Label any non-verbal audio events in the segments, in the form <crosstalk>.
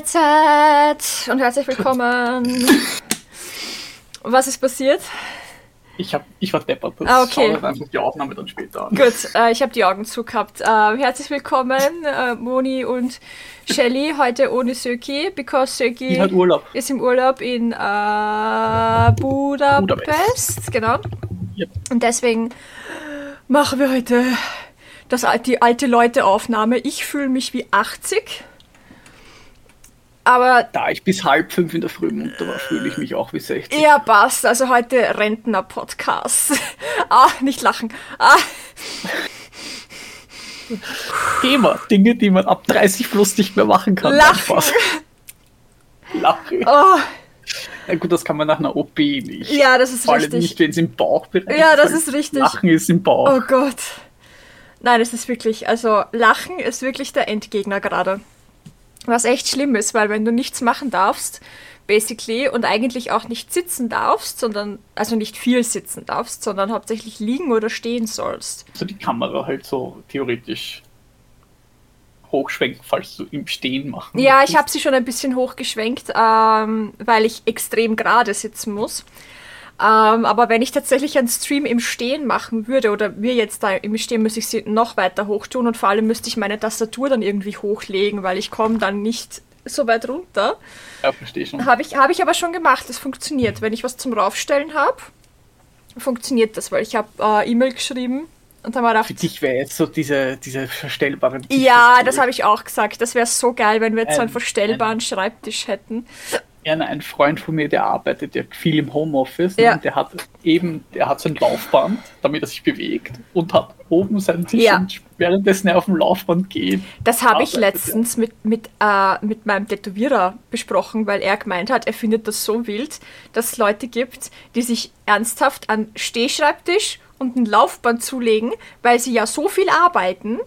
Mahlzeit und herzlich willkommen. Was ist passiert? Ich, hab, ich war deppert. Das Ah, okay. Schau einfach die Aufnahme dann später an. Gut, äh, ich habe die Augen zugehabt. Äh, herzlich willkommen, äh, Moni und Shelly, heute ohne Söki, because Söki ist im Urlaub in äh, Budapest. Budapest. Genau. Ja. Und deswegen machen wir heute das, die alte Leute-Aufnahme. Ich fühle mich wie 80. Aber Da ich bis halb fünf in der Früh munter war, fühle ich mich auch wie 60. ja, passt. Also heute Rentner-Podcast. <laughs> ah, nicht lachen. Ah, Thema, Dinge, die man ab 30 plus nicht mehr machen kann. Lachen. Einfach. Lachen. oh, Na gut, das kann man nach einer OP nicht. ja, das ist Vor allem richtig. nicht, wenn es im Bauchbereich Ja, das ist richtig. Lachen ist im Bauch. Oh Gott. Nein, es ist wirklich, also Lachen ist wirklich der Endgegner gerade. Was echt schlimm ist, weil wenn du nichts machen darfst, basically, und eigentlich auch nicht sitzen darfst, sondern, also nicht viel sitzen darfst, sondern hauptsächlich liegen oder stehen sollst. So die Kamera halt so theoretisch hochschwenken, falls du im Stehen machen Ja, ich habe sie schon ein bisschen hochgeschwenkt, ähm, weil ich extrem gerade sitzen muss. Ähm, aber wenn ich tatsächlich einen Stream im Stehen machen würde, oder wir jetzt da im Stehen, müsste ich sie noch weiter hoch tun und vor allem müsste ich meine Tastatur dann irgendwie hochlegen, weil ich komme dann nicht so weit runter. Ja, verstehe schon. Habe ich, hab ich aber schon gemacht, das funktioniert. Wenn ich was zum Raufstellen habe, funktioniert das, weil ich habe äh, E-Mail geschrieben und dann war Für gedacht, dich wäre jetzt so diese, diese verstellbaren ja, das habe ich auch gesagt. Das wäre so geil, wenn wir jetzt so einen Ein- verstellbaren Schreibtisch hätten. Ja, nein, ein Freund von mir, der arbeitet ja viel im Homeoffice ne, Ja. und der hat eben, der hat so ein Laufband, damit er sich bewegt und hat oben seinen Tisch Ja. und währenddessen er auf dem Laufband geht. Das habe ich letztens mit, mit, äh, mit meinem Tätowierer besprochen, weil er gemeint hat, er findet das so wild, dass es Leute gibt, die sich ernsthaft an Stehschreibtisch und ein Laufband zulegen, weil sie ja so viel arbeiten,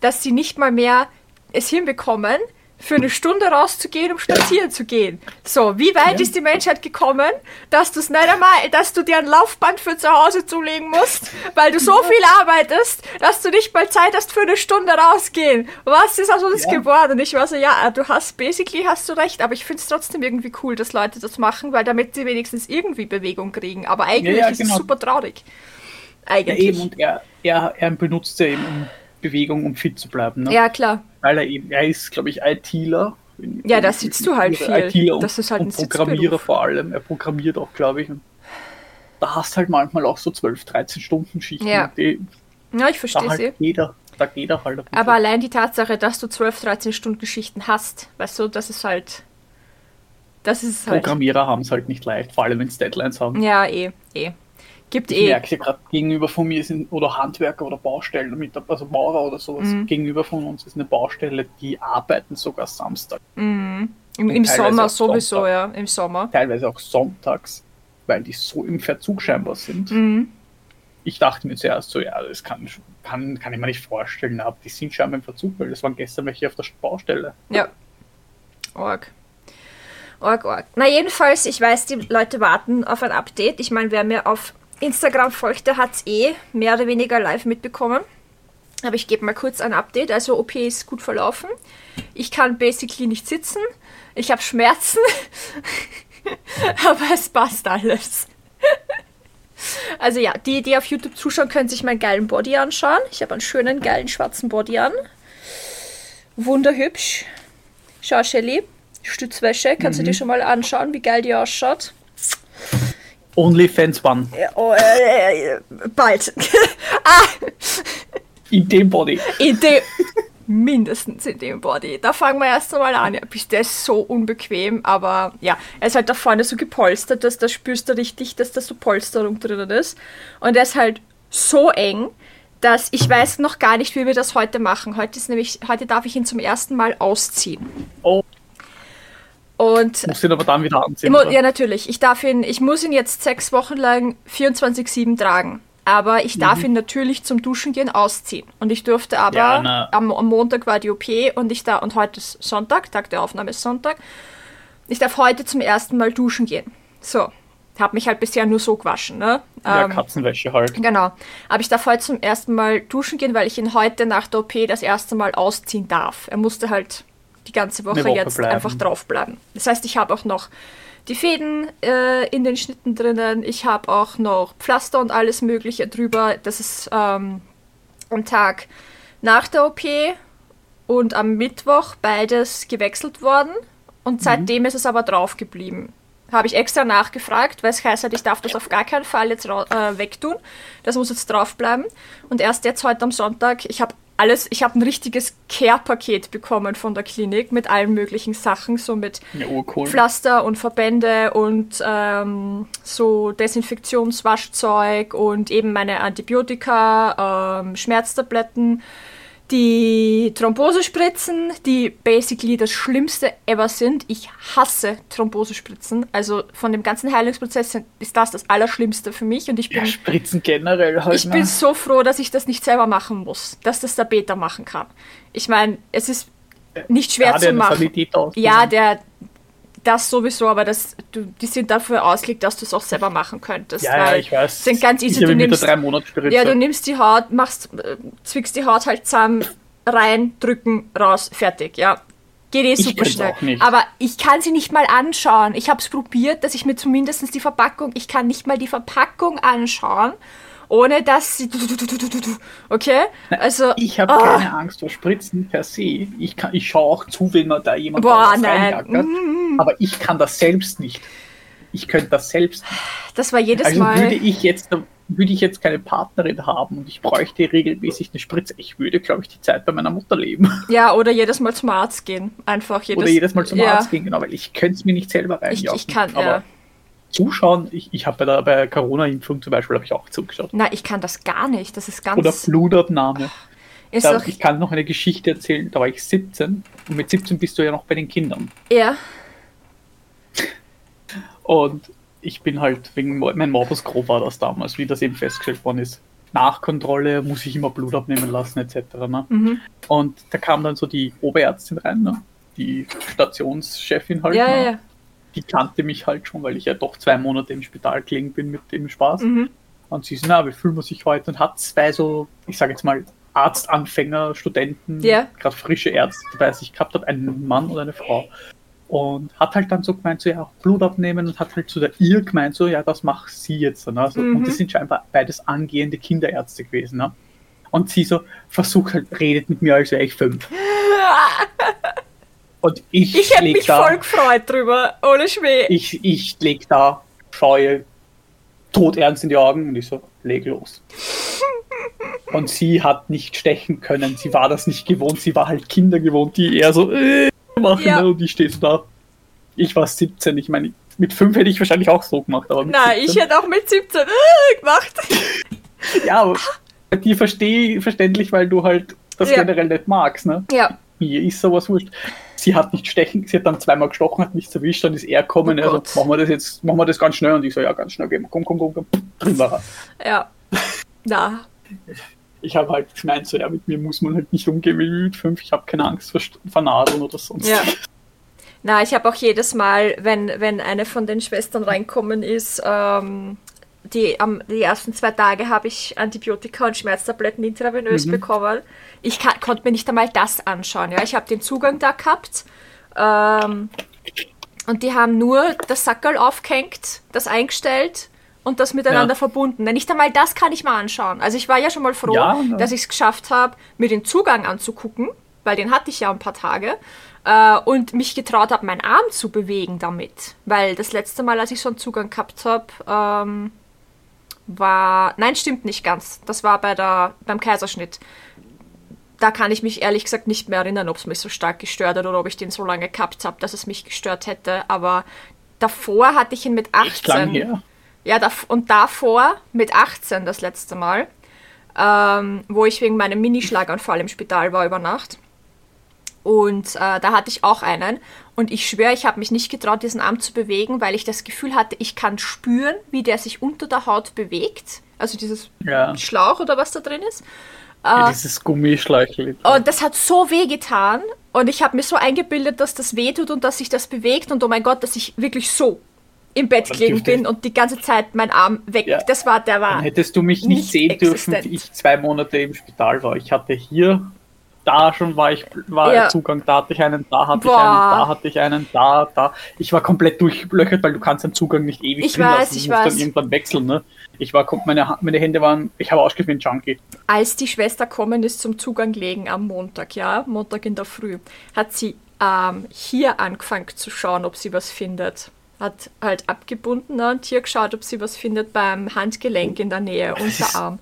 dass sie nicht mal mehr es hinbekommen, für eine Stunde rauszugehen, um spazieren zu gehen. So, wie weit Ja. ist die Menschheit gekommen, dass du es nicht einmal, dass du dir ein Laufband für zu Hause zulegen musst, weil du so viel arbeitest, dass du nicht mal Zeit hast für eine Stunde rausgehen. Was ist aus uns Ja. geworden? Und ich war so, ja, du hast, basically hast du recht, aber ich finde es trotzdem irgendwie cool, dass Leute das machen, weil damit sie wenigstens irgendwie Bewegung kriegen. Aber eigentlich Ja, ist es genau. super traurig. Eigentlich. eben, und er, er, er benutzt ja eben um Bewegung, um fit zu bleiben. Ne? ja, klar. Weil er eben, er ist, glaube ich, ITler. Ja, da sitzt du halt viel. ITler und, Das ist halt ein und Programmierer Sitzberuf. vor allem. Er programmiert auch, glaube ich. Und da hast halt manchmal auch so 12, 13 Stunden Schichten. Ja. Die, Ja, ich verstehe halt sie. jeder, da geht er halt. Aber allein die Tatsache, dass du 12, 13 Stunden Schichten hast, weißt du, das ist halt. Das ist halt. Programmierer haben es halt nicht leicht, vor allem wenn es Deadlines haben. Ja, eh, eh. Gibt Ich eh. merke gerade gegenüber von mir sind oder Handwerker oder Baustellen, mit, also Maurer oder sowas, Mhm. gegenüber von uns ist eine Baustelle, die arbeiten sogar Samstag, Mhm. Im, Im Sommer sowieso, Sonntag. ja. Im Sommer. teilweise auch sonntags, weil die so im Verzug scheinbar sind. Mhm. Ich dachte mir zuerst so, ja, das kann, kann, kann ich mir nicht vorstellen, aber die sind scheinbar im Verzug, weil das waren gestern welche auf der Baustelle. Ja. Org. Org, org. Na, jedenfalls, ich weiß, die Leute warten auf ein Update. Ich meine, wer mir auf Instagram folgt, der hat es eh mehr oder weniger live mitbekommen. Aber ich gebe mal kurz ein Update. Also, OP ist gut verlaufen. Ich kann basically nicht sitzen. Ich habe Schmerzen. <laughs> Aber es passt alles. Also ja, die, die auf YouTube zuschauen, können sich meinen geilen Body anschauen. Ich habe einen schönen, geilen schwarzen Body an. Wunderhübsch. Schau, Shelly. Stützwäsche. Kannst du dir schon mal anschauen, wie geil die ausschaut? OnlyFans One, oh, äh, äh, bald. <laughs> ah, in dem Body. in dem, mindestens in dem Body. Da fangen wir erst einmal an. Ja, bis der ist so unbequem, aber ja, er ist halt da vorne so gepolstert, dass da spürst du richtig, dass da so Polsterung drinnen ist. Und er ist halt so eng, dass ich weiß noch gar nicht, wie wir das heute machen. Heute ist nämlich, heute darf ich ihn zum ersten Mal ausziehen. Oh, Und muss ihn aber dann wieder anziehen. oder? ja, natürlich. Ich darf ihn, ich muss ihn jetzt sechs Wochen lang 24-7 tragen. Aber ich darf ihn natürlich zum Duschen gehen ausziehen. Und ich durfte aber, Ja, am, am Montag war die OP und ich da, und heute ist Sonntag, Tag der Aufnahme ist Sonntag. Ich darf heute zum ersten Mal duschen gehen. So. Hab mich halt bisher nur so gewaschen, ne? ja, Ähm, Katzenwäsche halt. Genau. Aber ich darf heute zum ersten Mal duschen gehen, weil ich ihn heute nach der OP das erste Mal ausziehen darf. Er musste halt die ganze Woche, Woche jetzt bleiben. einfach draufbleiben. Das heißt, ich habe auch noch die Fäden äh, in den Schnitten drinnen, ich habe auch noch Pflaster und alles Mögliche drüber. Das ist ähm, am Tag nach der OP und am Mittwoch beides gewechselt worden. Und seitdem ist es aber drauf geblieben. Habe ich extra nachgefragt, weil es heißt halt, ich darf das auf gar keinen Fall jetzt äh, wegtun. Das muss jetzt drauf bleiben. Und erst jetzt heute am Sonntag, ich habe alles, ich habe ein richtiges Care-Paket bekommen von der Klinik mit allen möglichen Sachen, so mit Ja, urcool. Pflaster und Verbände und ähm, so Desinfektionswaschzeug und eben meine Antibiotika, ähm, Schmerztabletten, die Thrombosespritzen, die basically das Schlimmste ever sind. Ich hasse Thrombosespritzen. Also von dem ganzen Heilungsprozess ist das das Allerschlimmste für mich und ich bin Ja, Spritzen generell halt. ich ne? bin so froh, dass ich das nicht selber machen muss, dass das der Beta machen kann. Ich meine, es ist nicht schwer Ja, zu machen. Ja, der das sowieso, aber das, du, die sind dafür ausgelegt, dass du es auch selber machen könntest. Ja, ja, weil ich weiß. Sind ganz easy. Ich Du nimmst, drei Monate Spritze. ja, du nimmst die Haut, machst, äh, zwickst die Haut halt zusammen, rein, drücken, raus, fertig. Ja, geht eh super schnell. auch nicht. Aber ich kann sie nicht mal anschauen. Ich habe es probiert, dass ich mir zumindest die Verpackung, ich kann nicht mal die Verpackung anschauen, ohne dass sie. Okay? Also. Ich habe ah. keine Angst vor Spritzen per se. Ich, kann, ich schaue auch zu, wenn man da jemand Boah, nein. Mhm. Aber ich kann das selbst nicht. Ich könnte das selbst nicht. Das war jedes Also Mal. würde ich jetzt würde ich jetzt keine Partnerin haben und ich bräuchte regelmäßig eine Spritze, ich würde, glaube ich, die Zeit bei meiner Mutter leben. <laughs> Ja, oder jedes Mal zum Arzt gehen. Einfach jedes, Oder jedes Mal zum ja, Arzt gehen, genau, weil ich könnte es mir nicht selber Ich, reinjagen. ich kann, Aber ja. Zuschauen, ich, ich habe bei der bei Corona-Impfung zum Beispiel ich auch zugeschaut. Na, ich kann das gar nicht. Das ist ganz. Oder Blutabnahme. ist Da, ich kann noch eine Geschichte erzählen, da war ich 17 und mit 17 bist du ja noch bei den Kindern. ja. Und ich bin halt wegen mein Morbus Gro war das damals, wie das eben festgestellt worden ist. Nachkontrolle muss ich immer Blut abnehmen lassen, etc. Ne? Mhm. Und da kam dann so die Oberärztin rein, ne? die Stationschefin halt. Ja, ne? ja, ja. Die kannte mich halt schon, weil ich ja doch zwei Monate im Spital gelegen bin mit dem Spaß. Mhm. Und sie so, na, wie fühlen wir sich heute? Und hat zwei so, ich sage jetzt mal, Arztanfänger, Studenten, Ja. gerade frische Ärzte dabei sich gehabt hat, einen Mann und eine Frau. Und hat halt dann so gemeint, so ja, auch Blut abnehmen und hat halt zu der ihr gemeint, so ja, das macht sie jetzt. Ne? Also, Mhm. Und das sind scheinbar beides angehende Kinderärzte gewesen. Ne? Und sie so, versucht halt, redet mit mir, als wäre ich fünf. <laughs> Und ich, Ich hätte mich da, voll gefreut drüber. Ohne Schmäh. ich, ich leg da, schaue todernst in die Augen und ich so, leg los. <laughs> Und sie hat nicht stechen können, sie war das nicht gewohnt, sie war halt Kinder gewohnt, die eher so äh, machen Ja. ne? und die steht so da. Ich war 17, ich meine, mit 5 hätte ich wahrscheinlich auch so gemacht, aber Na, 17, ich hätte auch mit 17 äh, gemacht. <laughs> Ja, aber dir verstehe verständlich, weil du halt das Ja. generell nicht magst, ne? Ja. Mir ist sowas wurscht. Sie hat nicht stechen, sie hat dann zweimal gestochen, hat nichts erwischt, dann ist er gekommen, Oh also Gott. machen wir das jetzt, machen wir das ganz schnell und ich so, ja, ganz schnell, gehen komm, komm, komm, komm, drin war er. Ja. Na. Ich habe halt gemeint, so, ja, mit mir muss man halt nicht umgehen wie mit fünf, ich habe keine Angst vor, vor Nadeln oder sonst. Ja. Na, ich habe auch jedes Mal, wenn, wenn eine von den Schwestern reinkommen ist, ähm, die, am, die ersten zwei Tage habe ich Antibiotika und Schmerztabletten intravenös Mhm. bekommen. Ich kann, konnte mir nicht einmal das anschauen. Ja? Ich habe den Zugang da gehabt. Ähm, und die haben nur das Sackerl aufgehängt, das eingestellt und das miteinander Ja. verbunden. Na, Nicht einmal das kann ich mal anschauen. Also ich war ja schon mal froh, Ja, ne. dass ich es geschafft habe, mir den Zugang anzugucken, weil den hatte ich ja ein paar Tage. Äh, und mich getraut habe, meinen Arm zu bewegen damit. Weil das letzte Mal, als ich so einen Zugang gehabt habe, ähm, war. Nein, stimmt nicht ganz. Das war bei der, beim Kaiserschnitt. Da kann ich mich ehrlich gesagt nicht mehr erinnern, ob es mich so stark gestört hat oder ob ich den so lange gehabt habe, dass es mich gestört hätte. Aber davor hatte ich ihn mit 18. Echt lang her. Ja, und davor mit 18 das letzte Mal, ähm, wo ich wegen meinem Minischlaganfall im Spital war über Nacht. Und äh, da hatte ich auch einen. Und ich schwöre, ich habe mich nicht getraut, diesen Arm zu bewegen, weil ich das Gefühl hatte, ich kann spüren, wie der sich unter der Haut bewegt. Also dieses Ja. Schlauch oder was da drin ist. ja dieses Gummischleichel. Und das hat so weh getan. Und ich habe mir so eingebildet, dass das weh tut und dass sich das bewegt. Und oh mein Gott, dass ich wirklich so im Bett gelegen bin und die ganze Zeit mein Arm weg. Ja. Das war der war. Dann hättest du mich nicht, Nicht sehen dürfen, existent. wie ich zwei Monate im Spital war. Ich hatte hier da schon war ich war Ja. Zugang, da hatte ich einen, da hatte Boah. ich einen, da hatte ich einen, da, da. Ich war komplett durchlöchert, weil du kannst den Zugang nicht ewig Ich weiß, lassen. Du ich musst weiß. dann irgendwann wechseln, ne? Ich war, meine, meine Hände waren, ich habe wie ein Junkie. als die Schwester kommen ist zum Zugang legen am Montag, ja, Montag in der Früh, hat sie ähm, hier angefangen zu schauen, ob sie was findet. Hat halt abgebunden ne, und hier geschaut, ob sie was findet beim Handgelenk in der Nähe, <laughs> Unterarm.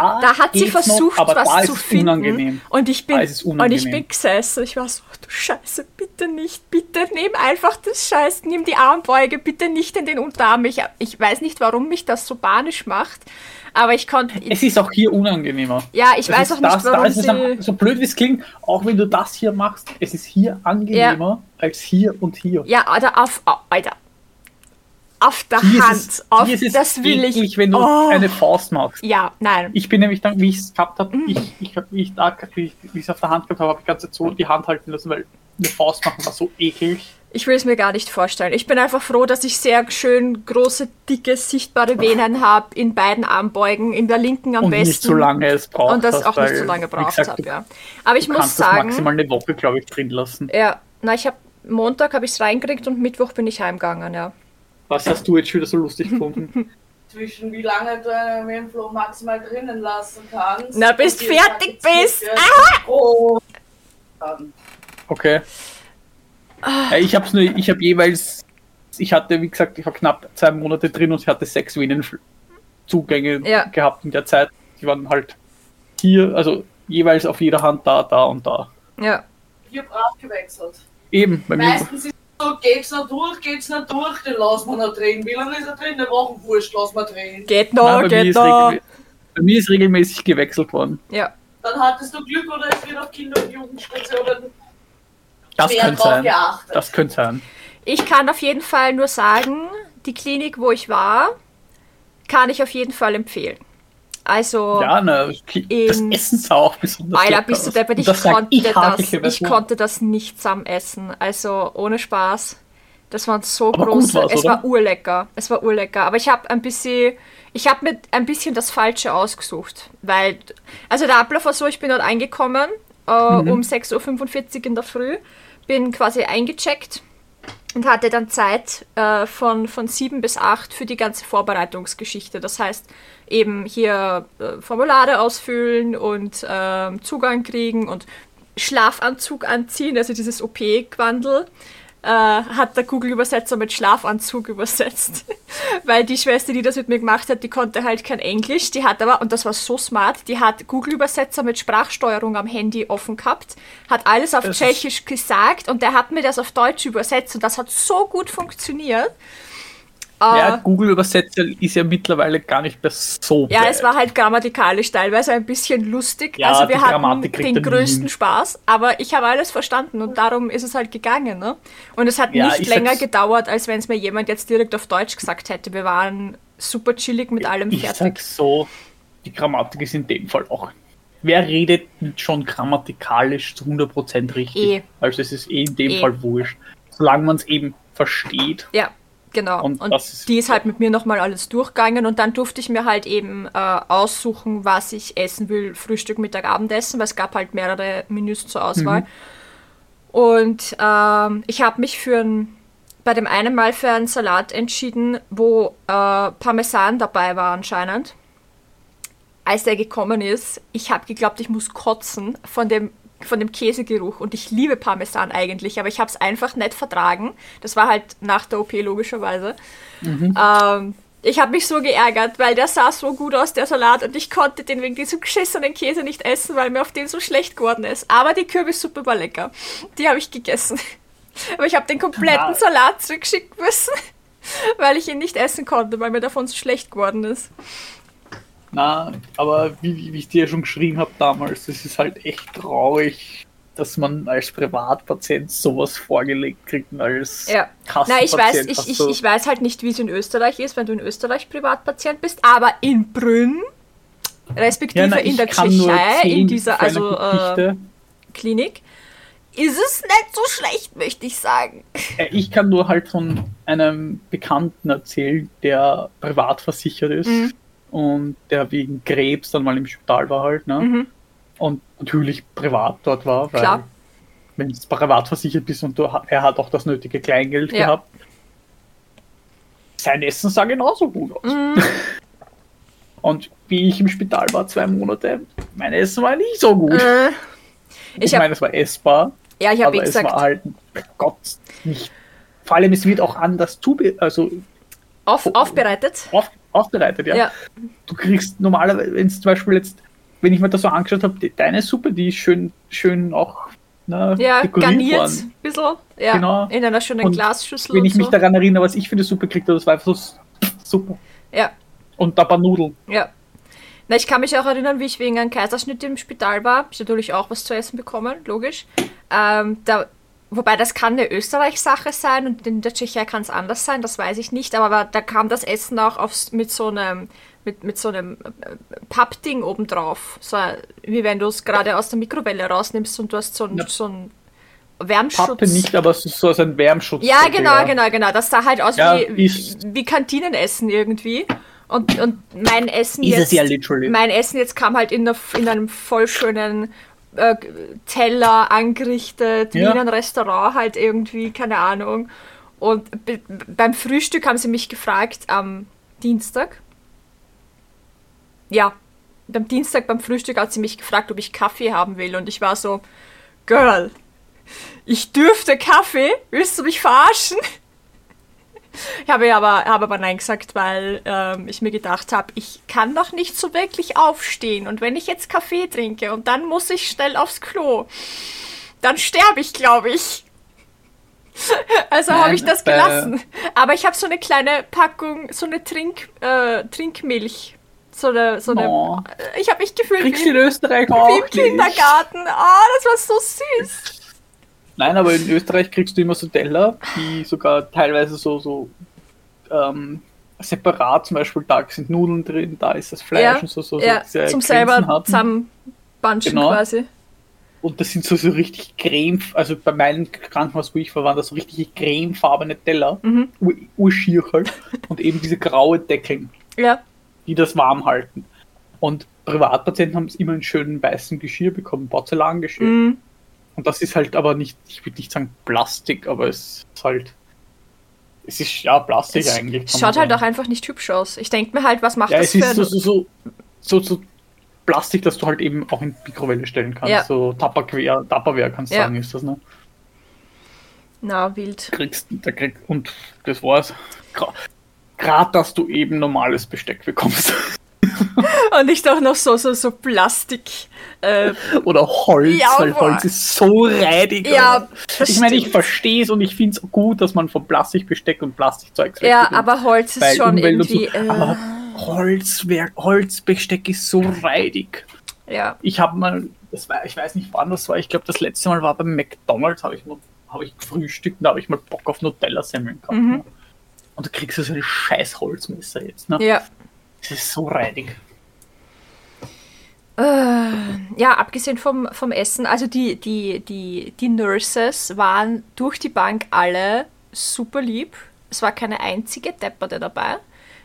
Da, Da hat sie geht's noch, versucht, aber da was ist zu es finden. Unangenehm. Und ich bin, Da ist und ich bin gesessen. Ich war so, oh, du Scheiße, bitte nicht, bitte nimm einfach das Scheiß, nimm die Armbeuge, bitte nicht in den Unterarm. Ich, ich weiß nicht, warum mich das so panisch macht, aber ich konnte. Es ist auch hier unangenehmer. Ja, ich Das weiß ist auch nicht, das, da warum ist sie. am- so blöd wie es klingt, auch wenn du das hier machst, es ist hier angenehmer als hier und hier. Ja, Alter, auf, Alter. Auf der Hier Hand. auf, das will ich. eklig, wenn du Oh. eine Faust machst. Ja, nein. Ich bin nämlich dann, wie ich es gehabt habe, Mhm. ich, ich, hab- wie ich da, wie ich wie ich es auf der Hand gehabt habe, habe ich die ganze Zeit so die Hand halten lassen, weil eine Faust machen war so eklig. Ich will es mir gar nicht vorstellen. Ich bin einfach froh, dass ich sehr schön große, dicke, sichtbare Venen habe in beiden Armbeugen, in der linken am und besten. nicht so lange es braucht. Und das auch nicht so lange braucht habe, ja. Aber ich muss kannst das sagen, maximal eine Woche, glaube ich, drin lassen. ja, na, ich habe Montag habe ich es reingekriegt und Mittwoch bin ich heimgegangen, ja. Was hast du jetzt schon wieder so lustig <laughs> gefunden? zwischen wie lange du einen Mehlfloh maximal drinnen lassen kannst. Na, bis die fertig bist. pro- Dann. Okay. Ah. Ich habe nur, ich habe jeweils, ich hatte, wie gesagt, ich war knapp zwei Monate drin und ich hatte seks Venenzugänge Ja. gehabt in der Zeit. Die waren halt hier, also jeweils auf jeder Hand da, da und da. Ja. Hier brav gewechselt. Eben, bei mir. Meistens ist geht's noch durch, geht's noch durch, den lassen wir noch drin. Wie lange ist er drin? Eine Woche wurscht, lassen wir drin. Geht Nein, noch, mir geht noch. bei mir ist regelmäßig gewechselt worden. Ja. Dann hattest du Glück oder es wird auf Kinder- und Jugendstationen Das mehr könnte sein. geachtet. Das könnte sein. Ich kann auf jeden Fall nur sagen, die Klinik, wo ich war, kann ich auf jeden Fall empfehlen. Also, Ja, ne, das Essen sah auch besonders Alter, bist du deppert, ich konnte ich das, ich konnte das nicht zusammen essen. Also, ohne Spaß. Das waren so Aber große, es oder? war urlecker. Es war urlecker. Aber ich habe ein bisschen, ich habe mir ein bisschen das Falsche ausgesucht. Weil, also der Ablauf war so, ich bin dort eingekommen, äh, Mhm. um 6.45 Uhr in der Früh, bin quasi eingecheckt und hatte dann Zeit äh, von, von 7 bis 8 für die ganze Vorbereitungsgeschichte. Das heißt, eben hier äh, Formulare ausfüllen und ähm, Zugang kriegen und Schlafanzug anziehen, also dieses OP-Quandel. Äh, hat der Google-Übersetzer mit Schlafanzug übersetzt. <laughs> Weil die Schwester, die das mit mir gemacht hat, die konnte halt kein Englisch. Die hat aber, und das war so smart, die hat Google-Übersetzer mit Sprachsteuerung am Handy offen gehabt, hat alles auf Das Tschechisch gesagt und der hat mir das auf Deutsch übersetzt und das hat so gut funktioniert. Ja, Äh, Google Übersetzer ist ja mittlerweile gar nicht mehr so ja, bad. es war halt grammatikalisch teilweise ein bisschen lustig. Ja, also wir hatten den größten hin. Spaß, aber ich habe alles verstanden und darum ist es halt gegangen. Ne? Und es hat Ja, nicht ich länger gedauert, als wenn es mir jemand jetzt direkt auf Deutsch gesagt hätte. Wir waren super chillig mit allem ich fertig. sag so, die Grammatik ist in dem Fall auch. Wer redet schon grammatikalisch zu 100% richtig? Eh. Also es ist eh in dem Eh. Fall wurscht. Solange man es eben versteht. Ja, genau. Und Und, ist- die ist halt mit mir nochmal alles durchgegangen und dann durfte ich mir halt eben äh, aussuchen, was ich essen will, Frühstück, Mittag, Abendessen, weil es gab halt mehrere Menüs zur Auswahl. Mhm. Und ähm, ich habe mich für ein, bei dem einen Mal für einen Salat entschieden, wo äh, Parmesan dabei war anscheinend. Als der gekommen ist, ich habe geglaubt, ich muss kotzen von dem, von dem Käsegeruch. Und ich liebe Parmesan eigentlich, aber ich habe es einfach nicht vertragen. Das war halt nach der OP logischerweise. Ähm, ich habe mich so geärgert, weil der sah so gut aus, der Salat, und ich konnte den wegen diesem geschissenen Käse nicht essen, weil mir auf den so schlecht geworden ist. Aber die Kürbissuppe war lecker. Die habe ich gegessen. <laughs> Aber ich habe den kompletten. Salat zurückschicken müssen, <laughs> weil ich ihn nicht essen konnte, weil mir davon so schlecht geworden ist. Na, aber wie, wie ich dir schon geschrieben habe damals, es ist halt echt traurig, dass man als Privatpatient sowas vorgelegt kriegt und als Ja. Na, ich weiß, ich, ich, ich weiß halt nicht, wie es in Österreich ist, wenn du in Österreich Privatpatient bist, aber in Brünn, respektive Ja, na, in der Tschechei, in dieser also, äh. Klinik, ist es nicht so schlecht, möchte ich sagen. Äh, Ich kann nur halt von einem Bekannten erzählen, der privat versichert ist Mhm. Und der wegen Krebs dann mal im Spital war halt, ne? Mhm. und natürlich privat dort war, weil Klar. wenn du privat versichert bist und du, er hat auch das nötige Kleingeld Ja. gehabt, sein Essen sah genauso gut aus. Mhm. <laughs> Und wie ich im Spital war, zwei Monate, mein Essen war nicht so gut. Äh, ich ich hab- meine, es war essbar, ja, ich habe es gesagt, war halt, Gott, nicht. Vor allem, es wird auch anders zube also auf, aufbereitet. auf, aufbereitet, ja. Ja. Du kriegst normalerweise, wenn es zum Beispiel jetzt, wenn ich mir das so angeschaut habe, deine Suppe, die ist schön, schön auch na, Ja, dekoriert garniert worden. ein bisschen. Ja, Genau. in einer schönen Und Glasschüssel. Wenn ich mich so. daran erinnere, was ich für eine Suppe kriegte, das war einfach so super. Ja, Und da paar Nudeln. ja. Na, ich kann mich auch erinnern, wie ich wegen einem Kaiserschnitt im Spital war. Ich natürlich auch was zu essen bekommen, logisch. Ähm, da, wobei das kann eine Österreich-Sache sein und in der Tschechei kann es anders sein, das weiß ich nicht. Aber da kam das Essen auch aufs, mit so einem mit, mit so einem äh, Pappding obendrauf. So, wie wenn du es gerade aus der Mikrowelle rausnimmst und du hast so einen, Ja. so einen Wärmschutz. Pappe nicht, aber so, so als ein Wärmschutz. Ja, genau, genau, genau. Das sah halt aus Ja, wie, ist- wie Kantinenessen irgendwie. Und, und mein Essen Ist es jetzt. ja. Mein Essen jetzt kam halt in, der, in einem voll schönen äh, Teller angerichtet, wie Ja. in einem Restaurant halt irgendwie, keine Ahnung. Und be- beim Frühstück haben sie mich gefragt am Dienstag. Ja, beim Dienstag beim Frühstück hat sie mich gefragt, ob ich Kaffee haben will. Und ich war so, Girl, ich dürfte Kaffee? Willst du mich verarschen? Ich habe aber, habe aber Nein gesagt, weil ähm, ich mir gedacht habe, ich kann doch nicht so wirklich aufstehen. Und wenn ich jetzt Kaffee trinke und dann muss ich schnell aufs Klo, dann sterbe ich, glaube ich. <laughs> Also habe ich das äh, gelassen. Aber ich habe so eine kleine Packung, so eine Trink, äh, Trinkmilch. So eine, so eine. Oh. Ich habe mich gefühlt wie, in Österreich wie auch im. Kindergarten. Ah, das war so süß. Nein, aber in Österreich kriegst du immer so Teller, die sogar teilweise so, so ähm, separat, zum Beispiel da sind Nudeln drin, da ist das Fleisch Ja, und so, so, ja, so diese zum Grenzen selber hatten. zusammenbanschen Genau. quasi. Und das sind so, so richtig creme, also bei meinem Krankenhaus, wo ich war, waren das so richtig cremefarbene Teller, Mhm. ur- urschier halt, <laughs> und eben diese graue Deckeln, Ja. die das warm halten. Und Privatpatienten haben es immer in schönen weißen Geschirr bekommen, Porzellangeschirr. Mhm. Und das ist halt aber nicht, ich würde nicht sagen Plastik, aber es ist halt, es ist ja Plastik Es eigentlich. schaut halt auch einfach nicht hübsch aus. Ich denke mir halt, was macht Ja, das es für ist so, so, so, so, Plastik, dass du halt eben auch in Mikrowelle stellen kannst. Ja. So Tupperware, Tupperware kannst du Ja. sagen, ist das, ne? Na, wild. kriegst, da krieg, und das war's. Gerade, dass du eben normales Besteck bekommst. <laughs> <laughs> Und nicht auch noch so, so, so Plastik. Äh, Oder Holz, Ja, weil. Holz ist so reidig. Ja, ich meine, ich verstehe es und ich finde es gut, dass man von Plastikbesteck und Plastikzeugs ja, aber Holz ist schon Umwelt und irgendwie... so. Äh, Aber Holzwerk, Holzbesteck ist so reidig. ja. Ich habe mal, das war, ich weiß nicht wann das war, ich glaube das letzte Mal war beim McDonalds, habe ich, mal- hab ich gefrühstückt, da habe ich mal Bock auf Nutella-Semmeln gehabt. Mhm. Ne? Und da kriegst du so ein scheiß Holzmesser jetzt. Ne? Ja. Das ist so reidig. Äh, ja, abgesehen vom, vom Essen, also die, die, die, die Nurses waren durch die Bank alle super lieb. Es war keine einzige Depperte dabei.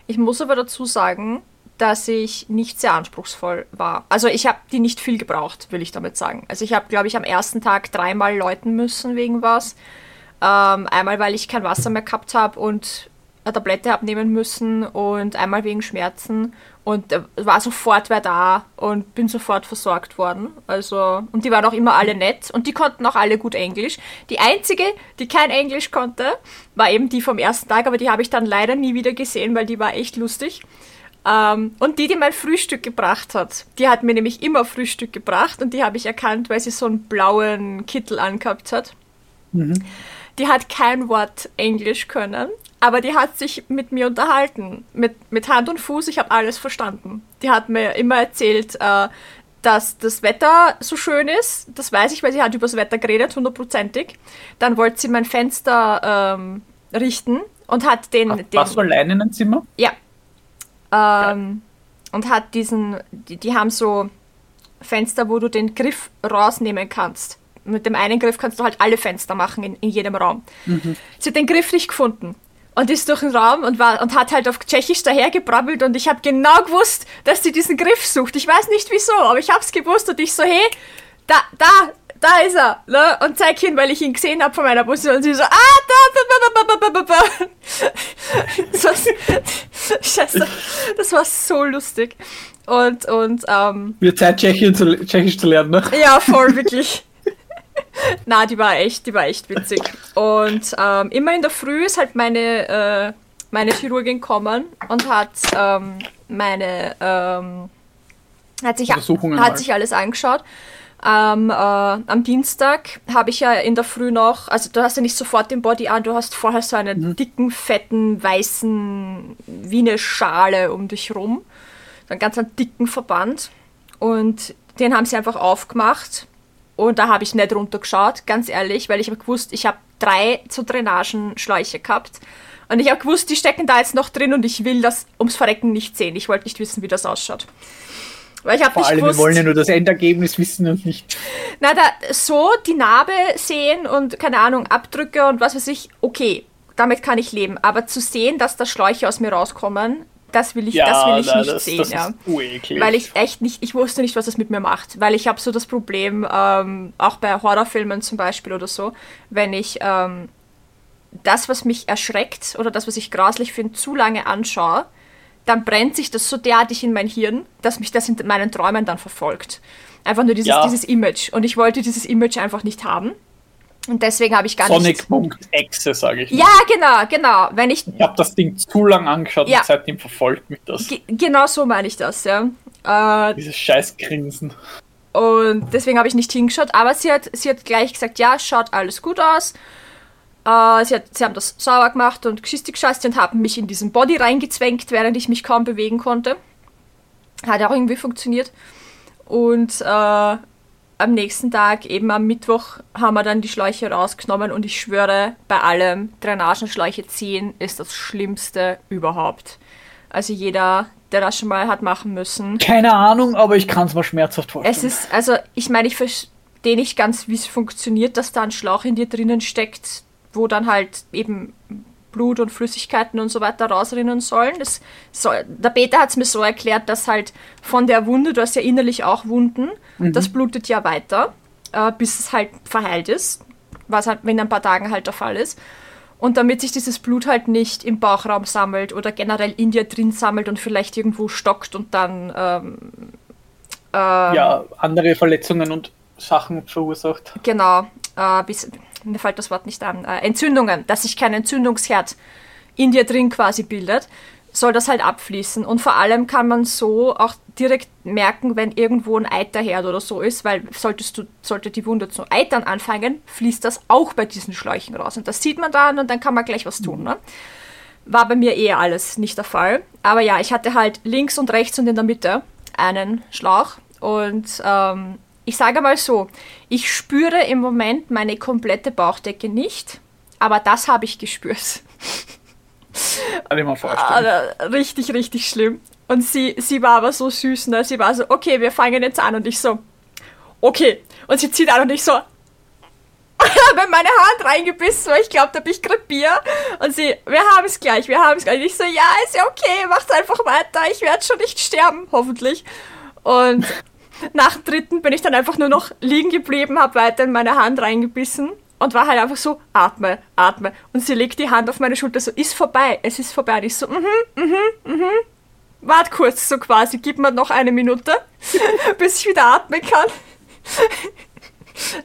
Ich muss aber dazu sagen, dass ich nicht sehr anspruchsvoll war. Also ich habe die nicht viel gebraucht, will ich damit sagen. Also ich habe, glaube ich, am ersten Tag dreimal läuten müssen wegen was. Ähm, einmal, weil ich kein Wasser mehr gehabt habe und eine Tablette habe nehmen müssen und einmal wegen Schmerzen und war sofort wer da und bin sofort versorgt worden. Also und die waren auch immer alle nett und die konnten auch alle gut Englisch. Die einzige, die kein Englisch konnte, war eben die vom ersten Tag, aber die habe ich dann leider nie wieder gesehen, weil die war echt lustig. Ähm, und die, die mein Frühstück gebracht hat, die hat mir nämlich immer Frühstück gebracht und die habe ich erkannt, weil sie so einen blauen Kittel angehabt hat. Die hat kein Wort Englisch können, aber die hat sich mit mir unterhalten. Mit, mit Hand und Fuß, ich habe alles verstanden. Die hat mir immer erzählt, äh, dass das Wetter so schön ist. Das weiß ich, weil sie hat über das Wetter geredet, hundertprozentig. Dann wollte sie mein Fenster ähm, richten und hat den... den Warst du allein in einem Zimmer? ja. Ähm, und hat diesen, die, die haben so Fenster, wo du den Griff rausnehmen kannst. Mit dem einen Griff kannst du halt alle Fenster machen in, in jedem Raum. Sie hat den Griff nicht gefunden. Und ist durch den Raum und, war, und hat halt auf Tschechisch dahergebrabbelt und ich habe genau gewusst, dass sie diesen Griff sucht. Ich weiß nicht wieso, aber ich habe es gewusst und ich so, hey, da, da, da ist er, ne? Und zeig hin, weil ich ihn gesehen habe von meiner Position. Und sie so, ah, da, da, da, da, da, da. Das war, scheiße, das war so lustig. Und, und, ähm. Wird Zeit, Tschechisch zu, Tschechisch zu lernen, ne? Ja, voll, wirklich. <laughs> Na, die war echt, die war echt witzig. Und ähm, immer in der Früh ist halt meine, äh, meine Chirurgin gekommen und hat ähm, meine, ähm, hat sich, hat sich alles angeschaut. Ähm, äh, am Dienstag habe ich ja in der Früh noch, also du hast ja nicht sofort den Body an, du hast vorher so einen mhm. dicken, fetten, weißen, wie eine Schale um dich rum. So einen ganz einen dicken Verband. Und den haben sie einfach aufgemacht und da habe ich nicht runtergeschaut, ganz ehrlich, weil ich habe gewusst, ich habe drei zu Drainagenschläuche gehabt. Und ich habe gewusst, die stecken da jetzt noch drin und ich will das ums Verrecken nicht sehen. Ich wollte nicht wissen, wie das ausschaut. Weil ich Vor allem, gewusst, wir wollen ja nur das Endergebnis wissen und nicht. Na, da, so die Narbe sehen und keine Ahnung, Abdrücke und was weiß ich, okay, damit kann ich leben. Aber zu sehen, dass da Schläuche aus mir rauskommen, das will ich, ja, das will ich na, nicht das, sehen. Das ja. Weil ich echt nicht, ich wusste nicht, was das mit mir macht. Weil ich habe so das Problem, ähm, auch bei Horrorfilmen zum Beispiel oder so, wenn ich ähm, das, was mich erschreckt oder das, was ich grauslich finde, zu lange anschaue, dann brennt sich das so derartig in mein Hirn, dass mich das in meinen Träumen dann verfolgt. Einfach nur dieses, ja. dieses Image. Und ich wollte dieses Image einfach nicht haben. Und deswegen habe ich gar Sonic. nicht. Sonic.exe, sage ich. Ja, genau, genau. Wenn ich ich habe das Ding zu lang angeschaut ja. und seitdem verfolgt mich das. G genau so meine ich das, ja. Äh, Dieses scheiß Grinsen. Und deswegen habe ich nicht hingeschaut, aber sie hat, sie hat gleich gesagt, ja, schaut alles gut aus. Äh, sie, hat, sie haben das sauber gemacht und Geschichte gescheißt und haben mich in diesen Body reingezwängt, während ich mich kaum bewegen konnte. Hat auch irgendwie funktioniert. Und äh, am nächsten Tag, eben am Mittwoch, haben wir dann die Schläuche rausgenommen und ich schwöre, bei allem Drainagenschläuche ziehen ist das Schlimmste überhaupt. Also jeder, der das schon mal hat machen müssen. Keine Ahnung, aber ich kann es mir schmerzhaft vorstellen. Es ist, also ich meine, ich verstehe nicht ganz, wie es funktioniert, dass da ein Schlauch in dir drinnen steckt, wo dann halt eben Blut und Flüssigkeiten und so weiter rausrinnen sollen. Das soll, der Peter hat es mir so erklärt, dass halt von der Wunde, du hast ja innerlich auch Wunden, mhm. das blutet ja weiter, äh, bis es halt verheilt ist, was halt in ein paar Tagen halt der Fall ist. Und damit sich dieses Blut halt nicht im Bauchraum sammelt oder generell in dir drin sammelt und vielleicht irgendwo stockt und dann ähm, äh, ja, andere Verletzungen und Sachen verursacht. Genau, äh, bis, mir fällt das Wort nicht an, äh, Entzündungen, dass sich kein Entzündungsherd in dir drin quasi bildet, soll das halt abfließen. Und vor allem kann man so auch direkt merken, wenn irgendwo ein Eiterherd oder so ist, weil solltest du, sollte die Wunde zu eitern anfangen, fließt das auch bei diesen Schläuchen raus. Und das sieht man dann und dann kann man gleich was tun. Ne? War bei mir eh alles nicht der Fall. Aber ja, ich hatte halt links und rechts und in der Mitte einen Schlauch. Und ähm, ich sage mal so, ich spüre im Moment meine komplette Bauchdecke nicht, aber das habe ich gespürt. Ich mir vorstellen. Ah, richtig, richtig schlimm. Und sie, sie war aber so süß, ne? Sie war so, okay, wir fangen jetzt an. Und ich so, okay. Und sie zieht an und ich so, <laughs> habe meine Hand reingebissen, weil ich glaube, da bin ich krepier. Und sie, wir haben es gleich, wir haben es gleich. Und ich so, ja, ist ja okay, macht einfach weiter, ich werde schon nicht sterben, hoffentlich. Und nach dem dritten bin ich dann einfach nur noch liegen geblieben, habe weiter in meine Hand reingebissen und war halt einfach so, atme, atme. Und sie legt die Hand auf meine Schulter, so, ist vorbei, es ist vorbei. Und ich so, mhm, mhm, mhm. Wart kurz, so quasi, gib mir noch eine Minute, <laughs> bis ich wieder atmen kann.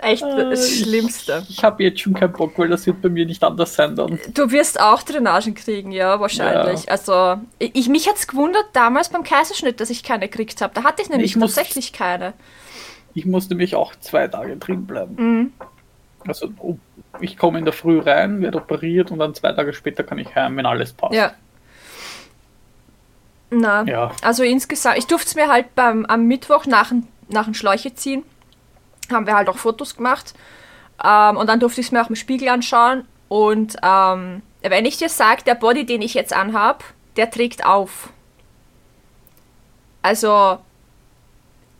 Echt äh, das Schlimmste. Ich, ich habe jetzt schon keinen Bock, weil das wird bei mir nicht anders sein dann. Du wirst auch Drainagen kriegen, ja, wahrscheinlich. Ja. Also, ich, mich hat es gewundert damals beim Kaiserschnitt, dass ich keine gekriegt habe. Da hatte ich nämlich ich tatsächlich muss, keine. Ich musste mich auch zwei Tage drin bleiben. Mhm. Also, ich komme in der Früh rein, werde operiert und dann zwei Tage später kann ich heim, wenn alles passt. Ja. Na, ja. also insgesamt, ich durfte es mir halt beim, am Mittwoch nach, nach dem Schläuche ziehen haben wir halt auch Fotos gemacht. Ähm, und dann durfte ich es mir auch im Spiegel anschauen. Und ähm, wenn ich dir sage, der Body, den ich jetzt anhab, der trägt auf. Also,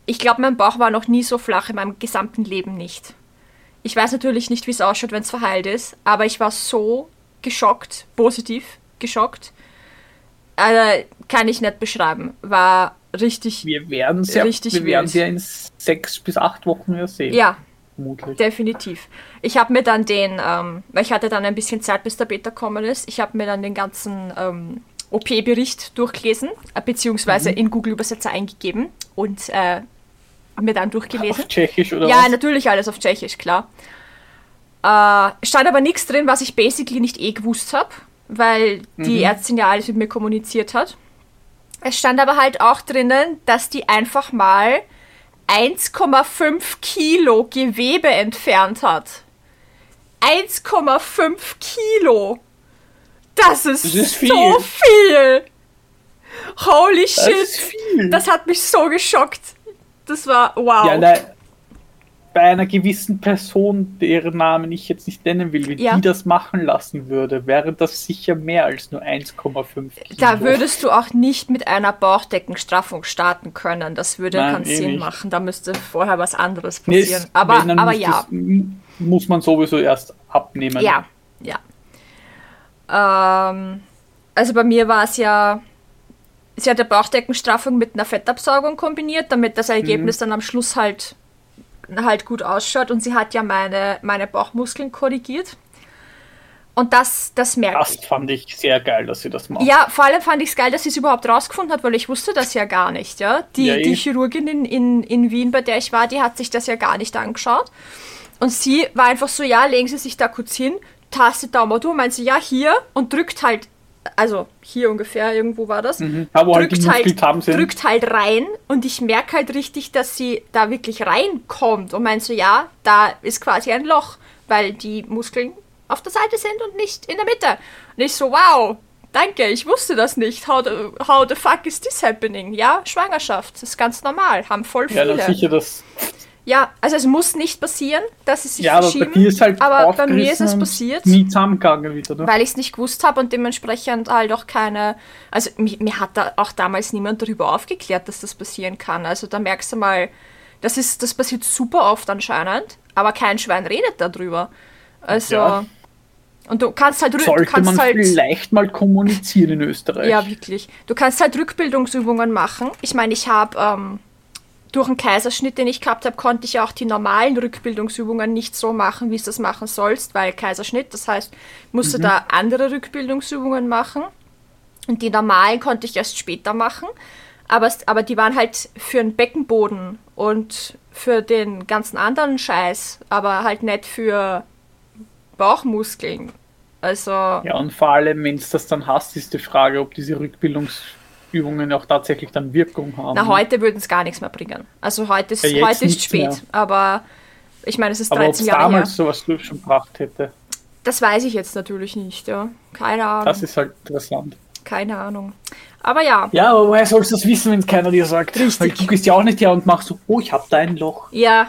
ich glaube, mein Bauch war noch nie so flach in meinem gesamten Leben nicht. Ich weiß natürlich nicht, wie es ausschaut, wenn es verheilt ist, aber ich war so geschockt, positiv, geschockt. Also, kann ich nicht beschreiben. War richtig, Wir werden sie, Richtig wir werden ja in sechs bis acht Wochen ja sehen. ja, Vermutlich. definitiv. Ich habe mir dann den, ähm, weil ich hatte dann ein bisschen Zeit, bis der Beta kommen ist, ich habe mir dann den ganzen ähm, OP-Bericht durchgelesen, äh, beziehungsweise in Google-Übersetzer eingegeben und äh, mir dann durchgelesen. Auf Tschechisch oder Ja, was? natürlich alles auf Tschechisch, klar. Äh, stand aber nichts drin, was ich basically nicht eh gewusst habe, weil die Ärztin ja alles mit mir kommuniziert hat. Es stand aber halt auch drinnen, dass die einfach mal 1,5 Kilo Gewebe entfernt hat. 1,5 Kilo. Das ist, Das ist so viel. Holy Das shit. ist viel. Das hat mich so geschockt. Das war wow. Ja, nein, bei einer gewissen Person, deren Namen ich jetzt nicht nennen will, wie Ja. die das machen lassen würde, wäre das sicher mehr als nur 1,5 Kilo. Da würdest du auch nicht mit einer Bauchdeckenstraffung starten können. Das würde Nein, keinen eh Sinn nicht. machen. Da müsste vorher was anderes Nee, passieren. es- aber wenn, aber muss ja. das- m- muss man sowieso erst abnehmen. Ja, ja. Ähm, also bei mir war es ja, sie hat eine Bauchdeckenstraffung mit einer Fettabsaugung kombiniert, damit das Ergebnis Mhm. dann am Schluss halt, halt gut ausschaut. Und sie hat ja meine, meine Bauchmuskeln korrigiert. Und das, das merkt Das fand ich sehr geil, dass sie das macht. Ja, vor allem fand ich es geil, dass sie es überhaupt rausgefunden hat, weil ich wusste das ja gar nicht, ja. Die, Ja, die Chirurgin in, in, in Wien, bei der ich war, die hat sich das ja gar nicht angeschaut. Und sie war einfach so, ja, legen Sie sich da kurz hin, tastet Daumen durch, meint sie, ja, hier und drückt halt, also hier ungefähr, irgendwo war das. Mhm. Da, wo halt die drückt, halt, sind. drückt halt rein und ich merke halt richtig, dass sie da wirklich reinkommt und meint so, ja, da ist quasi ein Loch, weil die Muskeln auf der Seite sind und nicht in der Mitte. Und ich so, wow, danke, ich wusste das nicht. How the, how the fuck is this happening? Ja, Schwangerschaft, das ist ganz normal, haben voll Ja, viele. dann sicher das. Ja, also es muss nicht passieren, dass es sich Ja, aber bei verschieben. dir ist halt aber bei mir ist es passiert Nie zusammengegangen wieder, ne? weil ich es nicht gewusst habe und dementsprechend halt auch keine, also mir, mir hat da auch damals niemand darüber aufgeklärt, dass das passieren kann. Also da merkst du mal, das ist, das passiert super oft anscheinend, aber kein Schwein redet darüber. Also Ja. und du kannst halt, rü- du Sollte kannst man halt vielleicht mal kommunizieren in Österreich. ja, wirklich. Du kannst halt Rückbildungsübungen machen. Ich meine, ich habe ähm, durch einen Kaiserschnitt, den ich gehabt habe, konnte ich auch die normalen Rückbildungsübungen nicht so machen, wie du das machen sollst, weil Kaiserschnitt, das heißt, musste da andere Rückbildungsübungen machen. Und die normalen konnte ich erst später machen. Aber, aber die waren halt für den Beckenboden und für den ganzen anderen Scheiß, aber halt nicht für Bauchmuskeln. Also. Ja, und vor allem, wenn es das dann hast, ist die Frage, ob diese Rückbildungsübungen auch tatsächlich dann Wirkung haben. Na, heute würden es gar nichts mehr bringen. Also heute ist, Ja, heute ist spät. mehr. Aber ich meine, es ist Aber ob es 13 Jahre her. damals sowas schon gebracht hätte, Das weiß ich jetzt natürlich nicht, ja. Keine Ahnung. das ist halt interessant. Keine Ahnung. Aber ja, Ja, aber woher sollst du das wissen, wenn es keiner dir sagt? Richtig. Weil du gehst ja auch nicht her und machst so, oh, ich habe da ein Loch. ja,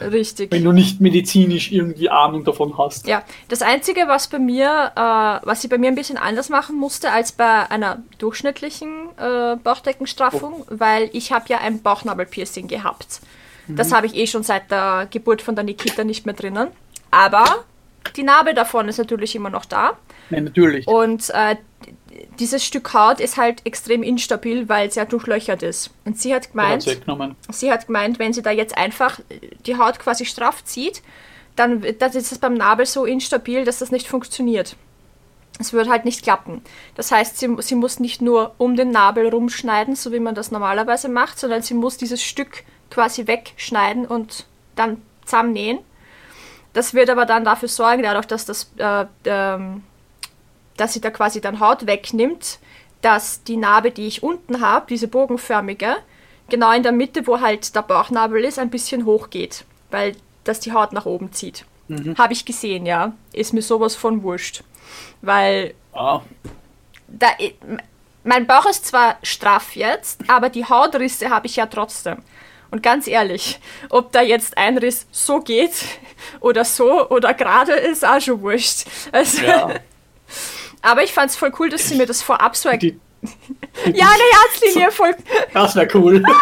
richtig. Wenn du nicht medizinisch irgendwie Ahnung davon hast. Ja, das Einzige, was bei mir, äh, was ich bei mir ein bisschen anders machen musste als bei einer durchschnittlichen äh, Bauchdeckenstraffung, weil ich habe ja ein Bauchnabelpiercing gehabt. Das habe ich eh schon seit der Geburt von der Nikita nicht mehr drinnen. Aber die Narbe davon ist natürlich immer noch da. Nee, natürlich. Und äh, dieses Stück Haut ist halt extrem instabil, weil es ja durchlöchert ist. Und sie hat gemeint, weggenommen. sie hat gemeint, wenn sie da jetzt einfach die Haut quasi straff zieht, dann das ist es beim Nabel so instabil, dass das nicht funktioniert. Es wird halt nicht klappen. Das heißt, sie, sie muss nicht nur um den Nabel rumschneiden, so wie man das normalerweise macht, sondern sie muss dieses Stück quasi wegschneiden und dann zusammennähen. Das wird aber dann dafür sorgen, dadurch, dass das äh, ähm, dass sie da quasi dann Haut wegnimmt, dass die Narbe, die ich unten habe, diese bogenförmige, genau in der Mitte, wo halt der Bauchnabel ist, ein bisschen hoch geht, weil das die Haut nach oben zieht. Habe ich gesehen, ja. Ist mir sowas von wurscht. Weil Ah, da, mein Bauch ist zwar straff jetzt, aber die Hautrisse habe ich ja trotzdem. Und ganz ehrlich, ob da jetzt ein Riss so geht <laughs> oder so oder gerade ist, auch schon wurscht. Also, ja. Aber ich fand es voll cool, dass sie mir das vorab so erklärt. Die, Ja, eine Herzlinie, voll. das wäre cool. <laughs>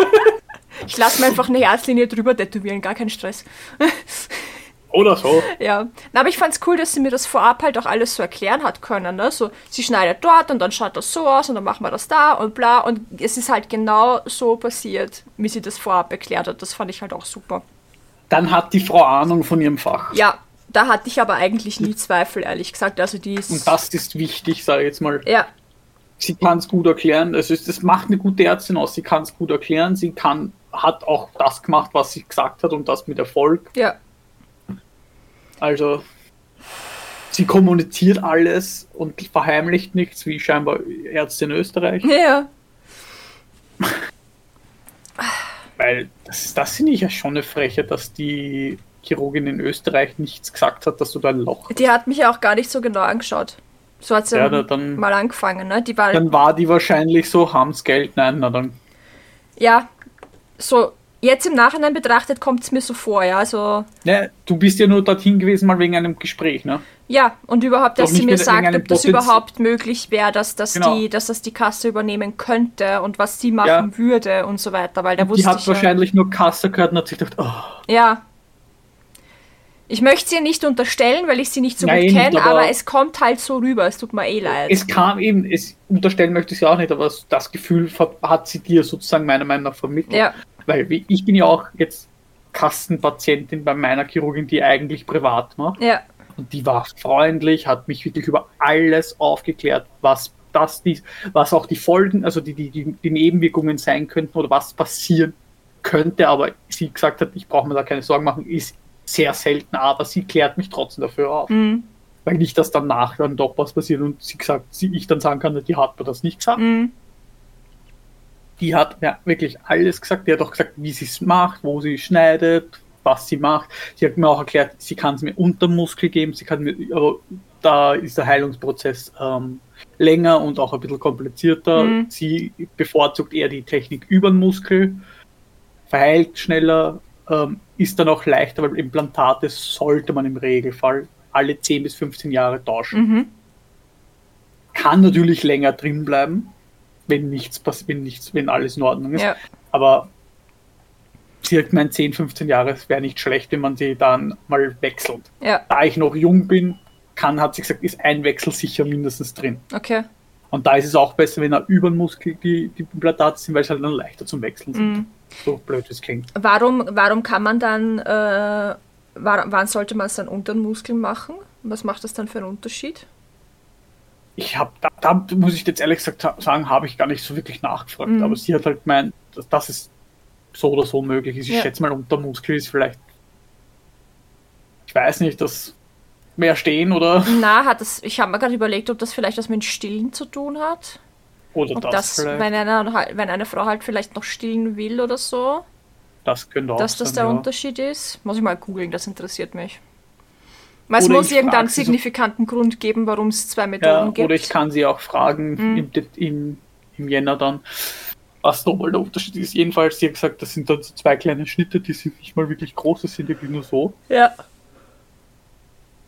Ich lasse mir einfach eine Herzlinie drüber tätowieren, gar kein Stress. <laughs> Oder so. Ja, Na, aber ich fand's cool, dass sie mir das vorab halt auch alles so erklären hat können. Ne? So, sie schneidet dort und dann schaut das so aus und dann machen wir das da und bla. Und es ist halt genau so passiert, wie sie das vorab erklärt hat. Das fand ich halt auch super. Dann hat die Frau Ahnung von ihrem Fach. Ja, da hatte ich aber eigentlich nie Zweifel, ehrlich gesagt. Also die ist. Und das ist wichtig, sage ich jetzt mal. ja, Sie kann es gut erklären. Es ist, das macht eine gute Ärztin aus. Sie kann es gut erklären. Sie kann, hat auch das gemacht, was sie gesagt hat und das mit Erfolg. ja, Also sie kommuniziert alles und verheimlicht nichts, wie scheinbar Ärzte in Österreich. ja. <laughs> Weil das, das finde ich ja schon eine Freche, dass die Chirurgin in Österreich nichts gesagt hat, dass du da ein Loch hast. Die hat mich ja auch gar nicht so genau angeschaut. So hat sie Ja, da- dann- mal angefangen, ne? Die war, Dann war die wahrscheinlich so, haben's Geld, nein, na dann. ja, so, jetzt im Nachhinein betrachtet kommt es mir so vor, ja, also, Ne, du bist ja nur dorthin gewesen, mal wegen einem Gespräch, ne? ja, und überhaupt, dass sie mir sagt, ob das überhaupt möglich wäre, dass, das Genau. die, dass das die Kasse übernehmen könnte und was sie machen Ja. würde und so weiter, weil da Die wusste hat ich ja, wahrscheinlich nur Kasse gehört und hat sich gedacht, oh, ja. Ich möchte sie nicht unterstellen, weil ich sie nicht so Nein, gut kenne, aber- aber es kommt halt so rüber, es tut mir eh leid. es kam eben, es unterstellen möchte ich sie auch nicht, aber das Gefühl hat sie dir sozusagen meiner Meinung nach vermittelt. ja, Weil ich bin ja auch jetzt Kassenpatientin bei meiner Chirurgin, die eigentlich privat macht. ja, Und die war freundlich, hat mich wirklich über alles aufgeklärt, was das, dies, was auch die Folgen, also die, die, die, die Nebenwirkungen sein könnten oder was passieren könnte. Aber sie gesagt hat, ich brauche mir da keine Sorgen machen, ist sehr selten, aber sie klärt mich trotzdem dafür auf. mhm. Weil nicht, dass danach dann doch was passiert und sie gesagt, sie, ich dann sagen kann, die hat mir das nicht gesagt. Mhm. Die hat ja wirklich alles gesagt. Die hat auch gesagt, wie sie es macht, wo sie schneidet, was sie macht. Sie hat mir auch erklärt, sie kann es mir unter Muskel geben, sie kann mir, aber da ist der Heilungsprozess ähm, länger und auch ein bisschen komplizierter. Mhm. Sie bevorzugt eher die Technik über den Muskel, verheilt schneller, ähm, ist dann auch leichter, weil Implantate sollte man im Regelfall alle 10 bis 15 Jahre tauschen Mhm. kann natürlich länger drin bleiben, wenn nichts passiert, wenn nichts, wenn alles in Ordnung ist. ja, Aber sie hat gemeint, 10, 15 Jahre, es wäre nicht schlecht, wenn man sie dann mal wechselt. ja, Da ich noch jung bin, kann, hat sie gesagt, ist ein Wechsel sicher mindestens drin. okay. Und da ist es auch besser, wenn er über den Muskel die, die Implantate sind, weil es halt dann leichter zum Wechseln sind. Mhm. So blöd es klingt. Warum, warum kann man dann, äh, wann sollte man es dann unter den Muskeln machen? Was macht das dann für einen Unterschied? Ich habe, da, da muss ich jetzt ehrlich gesagt sa- sagen, habe ich gar nicht so wirklich nachgefragt. Mhm. Aber sie hat halt gemeint, dass das ist so oder so möglich ist. Ich Ja. schätze mal, unter Muskel ist vielleicht, ich weiß nicht, das mehr stehen oder, Na, hat das, ich habe mir gerade überlegt, ob das vielleicht was mit Stillen zu tun hat. oder Ob das, das, wenn, eine, halt- wenn eine Frau halt vielleicht noch stillen will oder so, das könnte auch dass das sein, der ja. Unterschied ist. Muss ich mal googeln, das interessiert mich. Weil es muss irgendeinen sie so- signifikanten Grund geben, warum es zwei Ja, Methoden gibt. oder ich kann sie auch fragen Mhm. im, im, im Jänner dann, was nochmal der Unterschied ist. Jedenfalls, sie hat gesagt, das sind dann so zwei kleine Schnitte, die sind nicht mal wirklich groß, das sind wirklich nur so. ja.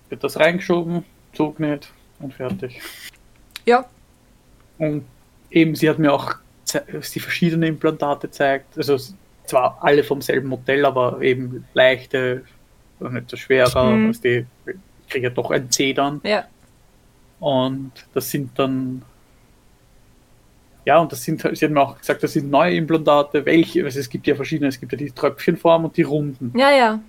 Wird das reingeschoben, zugenäht und fertig. ja, Und eben, sie hat mir auch die verschiedenen Implantate gezeigt. Also zwar alle vom selben Modell, aber eben leichte, und nicht so schwerer. Mhm. Also die, ich kriege ja doch ein C dann. ja, Und das sind dann. Ja, und das sind, sie hat mir auch gesagt, das sind neue Implantate. Welche? Also es gibt ja verschiedene, es gibt ja die Tröpfchenform und die runden. ja, ja.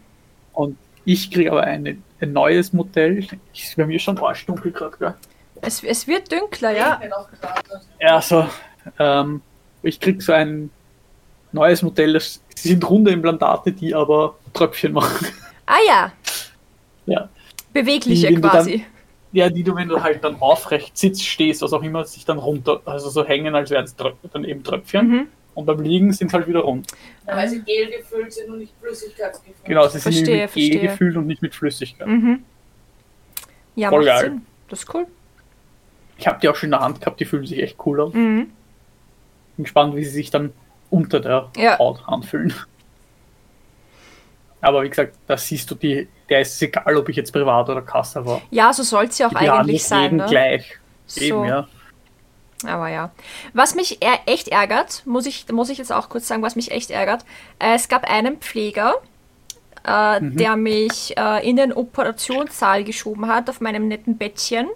Und ich kriege aber eine, ein neues Modell. Ist bei mir schon arschdunkel gerade, gell? Es, es wird dünkler, ja. Ja, also, ähm, ich krieg so ein neues Modell, das sind runde Implantate, die aber Tröpfchen machen. Ah ja, ja. bewegliche Die, quasi. ja, die du, wenn du halt dann aufrecht sitzt, stehst, was auch immer, sich dann runter, also so hängen, als wären es dann eben Tröpfchen. Mhm. Und beim Liegen sind halt wieder rund. Ja, weil sie Gel gefüllt sind und nicht Flüssigkeitsgefüllt. Genau, sie sind Verstehe, mit Gel gefüllt und nicht mit Flüssigkeit. Mhm. Ja, Voll macht geil. Sinn. Das ist cool. Ich habe die auch schon in der Hand gehabt, die fühlen sich echt cool an. Mhm. Bin gespannt, wie sie sich dann unter der Ja. Haut anfühlen. Aber wie gesagt, da siehst du die, der ist es egal, ob ich jetzt privat oder Kasse war. Ja, so soll es ja auch Die eigentlich sein. jeden Ne? gleich. So. Eben, ja. Aber ja. Was mich echt ärgert, muss ich, muss ich jetzt auch kurz sagen, was mich echt ärgert. Äh, es gab einen Pfleger, äh, der mich äh, in den Operationssaal geschoben hat auf meinem netten Bettchen.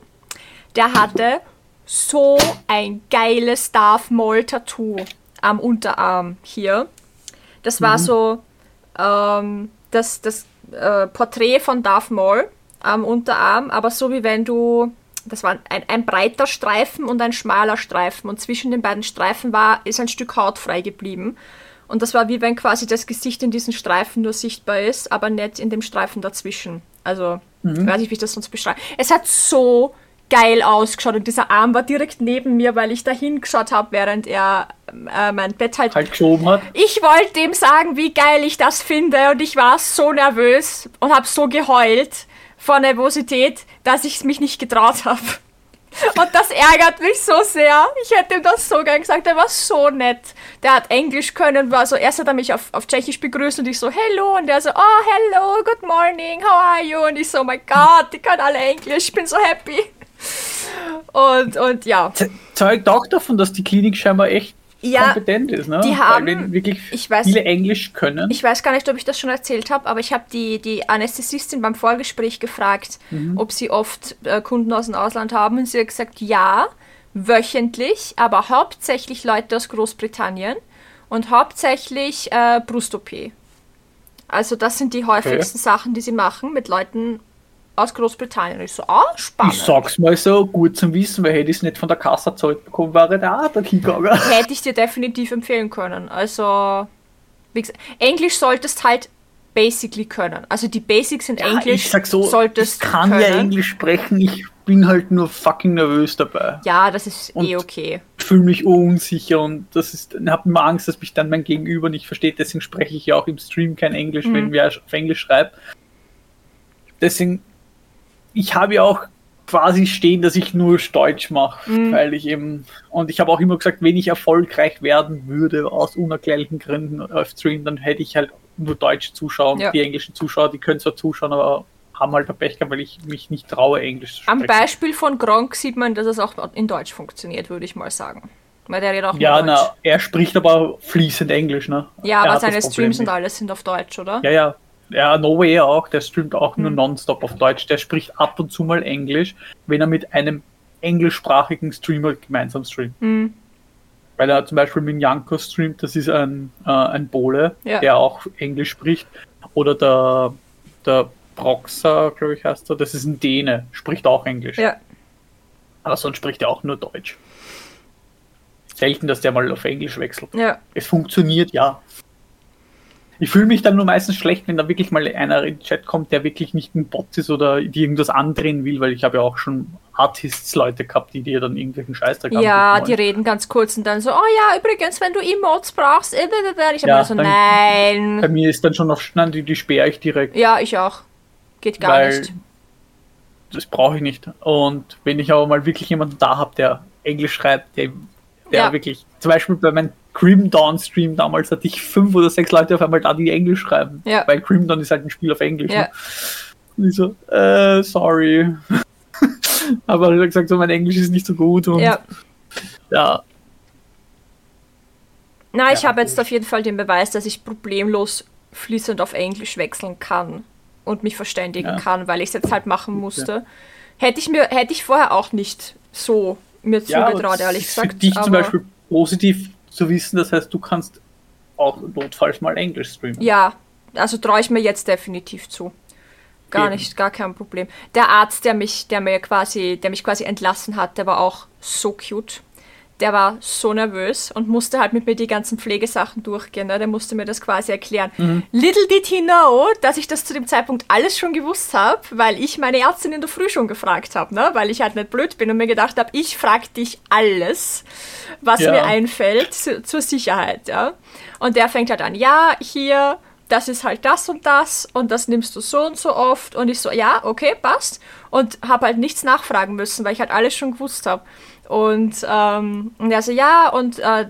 Der hatte so ein geiles Darth Maul Tattoo am Unterarm hier. Das war so ähm, das, das äh, Porträt von Darth Maul am Unterarm, aber so wie wenn du das war ein, ein breiter Streifen und ein schmaler Streifen und zwischen den beiden Streifen war ist ein Stück Haut frei geblieben. Und das war wie wenn quasi das Gesicht in diesen Streifen nur sichtbar ist, aber nicht in dem Streifen dazwischen. Also, ich weiß nicht, wie ich das sonst beschreibe. Es hat so geil ausgeschaut und dieser Arm war direkt neben mir, weil ich da hingeschaut habe, während er äh, mein Bett halt. Halt geschoben hat. Ich wollte ihm sagen, wie geil ich das finde und ich war so nervös und habe so geheult vor Nervosität, dass ich mich nicht getraut habe. Und das ärgert mich so sehr. Ich hätte ihm das so gern gesagt. Er war so nett. Der hat Englisch können, war so, erst hat er mich auf, auf Tschechisch begrüßt und ich so, hello. Und der so, oh, hello, good morning, how are you? Und ich so, oh mein Gott, die können alle Englisch, ich bin so happy. Und, und ja. Zeugt auch davon, dass die Klinik scheinbar echt Ja, kompetent ist, ne? die haben- Weil wenn wirklich ich weiß- viele Englisch können. Ich weiß gar nicht, ob ich das schon erzählt habe, aber ich habe die, die Anästhesistin beim Vorgespräch gefragt, ob sie oft äh, Kunden aus dem Ausland haben. Und sie hat gesagt, ja, wöchentlich, aber hauptsächlich Leute aus Großbritannien und hauptsächlich äh, Brust-OP. Also das sind die häufigsten Sachen, die sie machen mit Leuten aus Großbritannien. Ich so, ah, spannend. ich sag's mal so, gut zum Wissen, weil hätte ich es nicht von der Kasse gezahlt bekommen, wäre da der hingegangen. <laughs> hätte ich dir definitiv empfehlen können. Also, wie gesagt, Englisch solltest halt basically können. Also die Basics in Englisch ich sag so, solltest ich kann können. ja Englisch sprechen, ich bin halt nur fucking nervös dabei. Ja, das ist Und- eh okay. Ich fühle mich unsicher und das ist, ich habe immer Angst, dass mich dann mein Gegenüber nicht versteht. Deswegen spreche ich ja auch im Stream kein Englisch, Mhm. wenn wer auf Englisch schreibt. Deswegen, ich habe ja auch quasi stehen, dass ich nur Deutsch mache, Mhm. weil ich eben, und ich habe auch immer gesagt, wenn ich erfolgreich werden würde, aus unerklärlichen Gründen auf Stream, dann hätte ich halt nur deutsche Zuschauer und Ja. die englischen Zuschauer, die können zwar zuschauen, aber haben halt ein Pech gehabt, weil ich mich nicht traue, Englisch zu Am sprechen. Beispiel von Gronk sieht man, dass es auch in Deutsch funktioniert, würde ich mal sagen. Weil der redet auch Ja, Deutsch. na, er spricht aber fließend Englisch, ne? ja, Er aber seine Streams und alles sind auf Deutsch, oder? Ja, ja. Ja, No Way auch, der streamt auch nur Hm. nonstop auf Deutsch. Der spricht ab und zu mal Englisch, wenn er mit einem englischsprachigen Streamer gemeinsam streamt. Hm. Weil er zum Beispiel mit Janko streamt, das ist ein, äh, ein Pole, Ja. der auch Englisch spricht. Oder der, der Proxer, glaube ich, heißt er, das ist ein Däne, spricht auch Englisch. Ja. Aber sonst spricht er auch nur Deutsch. Selten, dass der mal auf Englisch wechselt. Ja. Es funktioniert, ja. Ich fühle mich dann nur meistens schlecht, wenn da wirklich mal einer in den Chat kommt, der wirklich nicht ein Bot ist oder die irgendwas andrehen will, weil ich habe ja auch schon Artists-Leute gehabt, die dir dann irgendwelchen Scheißdreck Ja, die reden ganz kurz und dann so, oh ja, übrigens, wenn du Emotes brauchst, äh, äh, äh, ich habe Ja, mir so, dann- nein. Bei mir ist dann schon auf nein, die, die sperre ich direkt, Ja, ich auch. Geht gar weil nicht. das brauche ich nicht. Und wenn ich aber mal wirklich jemanden da habe, der Englisch schreibt, der, der Ja. wirklich, zum Beispiel bei meinem Grim Dawn Stream damals hatte ich fünf oder sechs Leute auf einmal da, die Englisch schreiben. Ja. Weil Grim Dawn ist halt ein Spiel auf Englisch. Ja. Ne? Und ich so, äh, sorry. <laughs> aber er hat gesagt, so mein Englisch ist nicht so gut und Ja. ja, Na, ich Ja, habe jetzt auf jeden Fall den Beweis, dass ich problemlos fließend auf Englisch wechseln kann und mich verständigen Ja. kann, weil ich es jetzt halt machen musste. Hätte ich mir, hätte ich vorher auch nicht so mir ja zugetraut, ehrlich es ist für gesagt. dich zum Beispiel positiv zu wissen, das heißt, du kannst auch notfalls mal Englisch streamen. Ja, also traue ich mir jetzt definitiv zu. Gar Eben. nicht, gar kein Problem. Der Arzt, der mich, der mir quasi, der mich quasi entlassen hat, der war auch so cute. Der war so nervös und musste halt mit mir die ganzen Pflegesachen durchgehen. Ne? Der musste mir das quasi erklären. Mhm. Little did he know, dass ich das zu dem Zeitpunkt alles schon gewusst habe, weil ich meine Ärztin in der Früh schon gefragt habe, ne? weil ich halt nicht blöd bin und mir gedacht habe, ich frage dich alles, was Ja. mir einfällt zu, zur Sicherheit. Ja? Und der fängt halt an, ja, hier, das ist halt das und das und das nimmst du so und so oft. Und ich so, ja, okay, passt. Und habe halt nichts nachfragen müssen, weil ich halt alles schon gewusst habe. Und, ähm, und er so, ja, und äh,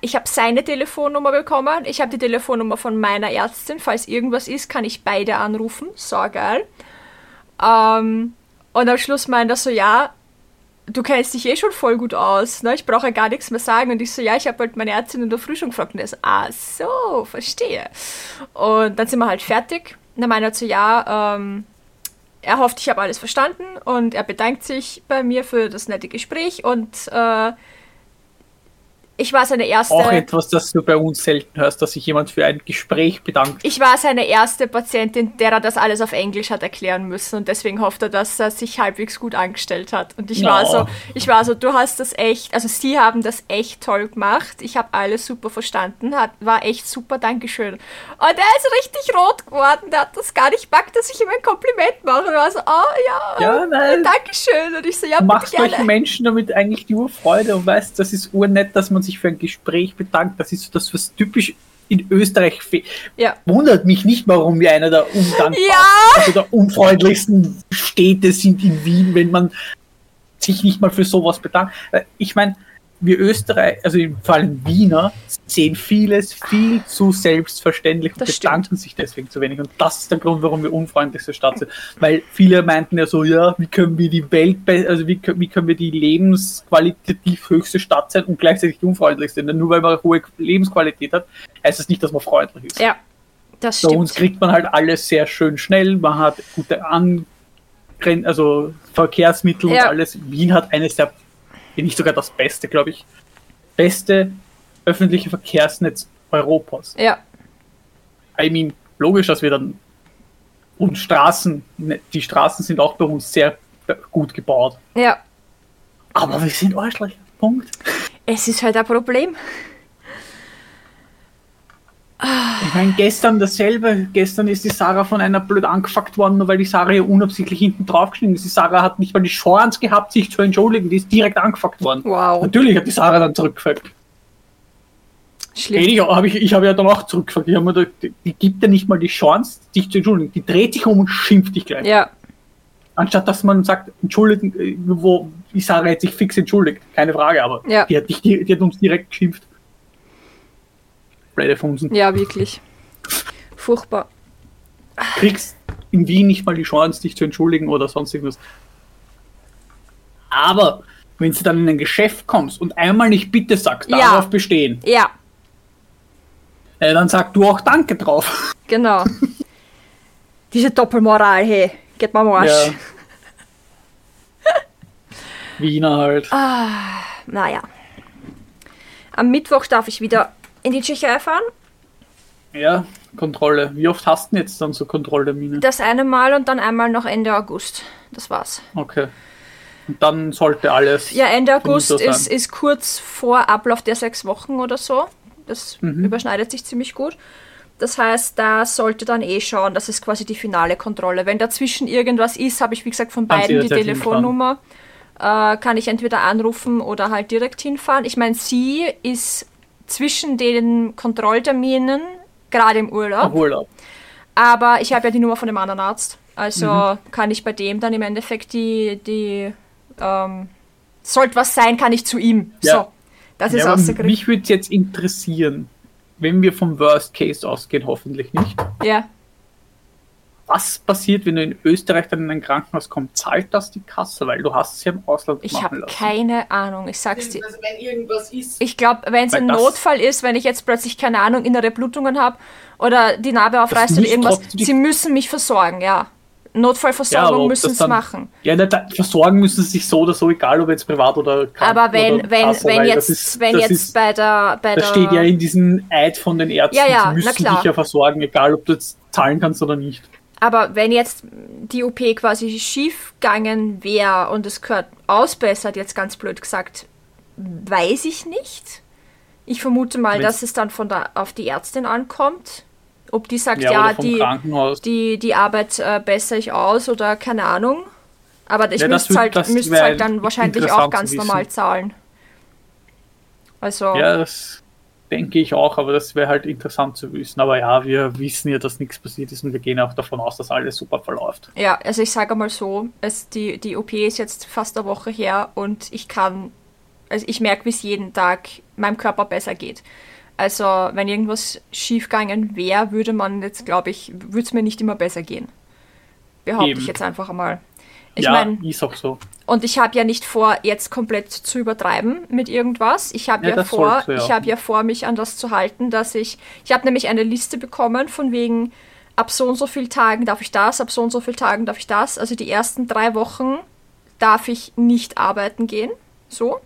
ich habe seine Telefonnummer bekommen. Ich habe die Telefonnummer von meiner Ärztin. Falls irgendwas ist, kann ich beide anrufen. So geil. Ähm, und am Schluss meint er so, ja, du kennst dich eh schon voll gut aus, ne? Ich brauche ja gar nichts mehr sagen. Und ich so, ja, ich habe halt meine Ärztin in der Früh schon gefragt. Und er so, ah, so, verstehe. Und dann sind wir halt fertig. dann meinte er zu ja, ähm, er hofft, ich habe alles verstanden und er bedankt sich bei mir für das nette Gespräch und äh, ich war seine erste. Auch etwas, das du bei uns selten hörst, dass sich jemand für ein Gespräch bedankt. Ich war seine erste Patientin, der er das alles auf Englisch hat erklären müssen und deswegen hofft er, dass er sich halbwegs gut angestellt hat. Und ich Ja. war so, ich war so, du hast das echt, also sie haben das echt toll gemacht. Ich habe alles super verstanden, hat, war echt super, Dankeschön. Und er ist richtig rot geworden, der hat das gar nicht packt, dass ich ihm ein Kompliment mache. Und war so, oh ja, Ja, nein. Dankeschön. Und ich so, ja, Du bitte machst solchen. Menschen damit eigentlich nur Freude und weißt, das ist urnett, dass man sich für ein Gespräch bedankt. Das ist so das, was typisch in Österreich fehlt. Ja. Wundert mich nicht, warum wir einer der undankbarsten, Ja. also der unfreundlichsten Städte sind in Wien, wenn man sich nicht mal für sowas bedankt. Äh, Ich meine, wir Österreich, also vor allem Wiener, sehen vieles viel zu selbstverständlich und Das bedanken sich deswegen zu wenig. Und das ist der Grund, warum wir unfreundlichste Stadt sind. Weil viele meinten ja so, ja, wie können wir die Welt, also wie, können- wie können wir die lebensqualitativ höchste Stadt sein und gleichzeitig die unfreundlichste? Denn nur weil man eine hohe Lebensqualität hat, heißt das nicht, dass man freundlich ist. Ja, das Bei uns stimmt. kriegt man halt alles sehr schön schnell, man hat gute Angren also Verkehrsmittel Ja. und alles. Wien hat eines der, wenn nicht sogar das beste, glaube ich, beste öffentliche Verkehrsnetz Europas. Ja, I mean, logisch, dass wir dann und Straßen, ne, die Straßen sind auch bei uns sehr gut gebaut. ja. Aber wir sind Arschlöcher. Punkt. Es ist halt ein Problem. Ich meine, gestern dasselbe. Gestern ist die Sarah von einer blöd angefuckt worden, nur weil die Sarah ihr unabsichtlich hinten draufgeschnitten ist. Die Sarah hat nicht mal die Chance gehabt, sich zu entschuldigen. Die ist direkt angefuckt worden. Wow. Natürlich hat die Sarah dann zurückgefragt. Schlimm. Ich habe ich, ich hab ja dann auch zurückgefragt. Ich hab mir gedacht, die, die gibt dir nicht mal die Chance, dich zu entschuldigen. Die dreht sich um und schimpft dich gleich. Ja, Anstatt dass man sagt, entschuldigen, äh, wo die Sarah hat sich fix entschuldigt. Keine Frage, aber Ja. die, hat dich, die hat uns direkt geschimpft. Funsen. ja, wirklich. Furchtbar. kriegst in Wien nicht mal die Chance, dich zu entschuldigen oder sonst irgendwas. Aber wenn du dann in ein Geschäft kommst und einmal nicht Bitte sagst, Ja. darauf bestehen, Ja, äh, dann sag du auch Danke drauf. <laughs> genau. Diese Doppelmoral, hey, geht mal am Arsch. Ja. Wiener halt. Naja. Am Mittwoch darf ich wieder in die Tschechei fahren. Ja, Kontrolle. Wie oft hast du denn jetzt dann so Kontrolltermine? Das eine Mal und dann einmal noch Ende August. Das war's. Okay. Und dann sollte alles. Ja, Ende August ist, ist kurz vor Ablauf der sechs Wochen oder so. Das Mhm. überschneidet sich ziemlich gut. Das heißt, da sollte dann eh schauen, das ist quasi die finale Kontrolle. Wenn dazwischen irgendwas ist, habe ich wie gesagt von beiden die Telefonnummer. Äh, kann ich entweder anrufen oder halt direkt hinfahren. Ich meine, sie ist zwischen den Kontrollterminen gerade im Urlaub. Urlaub. Aber ich habe ja die Nummer von dem anderen Arzt. Also Mhm. kann ich bei dem dann im Endeffekt die, die ähm, sollte was sein, kann ich zu ihm. Ja. So, das ist Ja, rausgekriegt. mich würde es jetzt interessieren, wenn wir vom Worst Case ausgehen, hoffentlich nicht. Ja. Was passiert, wenn du in Österreich dann in ein Krankenhaus kommst? Zahlt das die Kasse? Weil du hast es ja im Ausland Ich machen habe lassen. keine Ahnung, ich sag's dir. Also wenn irgendwas ist. Ich glaube, wenn es ein Notfall ist, wenn ich jetzt plötzlich, keine Ahnung, innere Blutungen habe oder die Narbe aufreißt oder irgendwas, sie müssen mich versorgen, ja. Ja, Notfallversorgung ob müssen sie machen. Ja, da, da, versorgen müssen sie sich so oder so, egal ob jetzt privat oder krank Aber wenn, oder wenn, Kasse, wenn jetzt, das ist, wenn jetzt ist, bei der, bei Das der steht ja in diesem Eid von den Ärzten, Ja, ja, sie müssen dich ja versorgen, egal ob du jetzt zahlen kannst oder nicht. Aber wenn jetzt die OP quasi schief gegangen wäre und es gehört ausbessert, jetzt ganz blöd gesagt, weiß ich nicht. Ich vermute mal, Wenn's- dass es dann von der, auf die Ärztin ankommt. Ob die sagt, Ja, ja, die, die, die Arbeit äh, bessere ich aus oder keine Ahnung. Aber ich Ja, müsste halt, wäre halt dann wahrscheinlich auch ganz normal zahlen. Also, Ja, das denke ich auch, aber das wäre halt interessant zu wissen. Aber ja, wir wissen ja, dass nichts passiert ist und wir gehen auch davon aus, dass alles super verläuft. Ja, also ich sage mal so, es, die, die OP ist jetzt fast eine Woche her und ich kann, also ich merke, wie es jeden Tag meinem Körper besser geht. Also wenn irgendwas schiefgegangen wäre, würde man jetzt, glaube ich, würde es mir nicht immer besser gehen. Behaupte Eben. ich jetzt einfach einmal. Ich ja, meine, ist auch so. Und ich habe ja nicht vor, jetzt komplett zu übertreiben mit irgendwas. Ich habe Ja, ja, vor, du ja. ich habe ja vor, mich an das zu halten, dass ich, ich habe nämlich eine Liste bekommen von wegen ab so und so vielen Tagen darf ich das, ab so und so vielen Tagen darf ich das. Also die ersten drei Wochen darf ich nicht arbeiten gehen. So.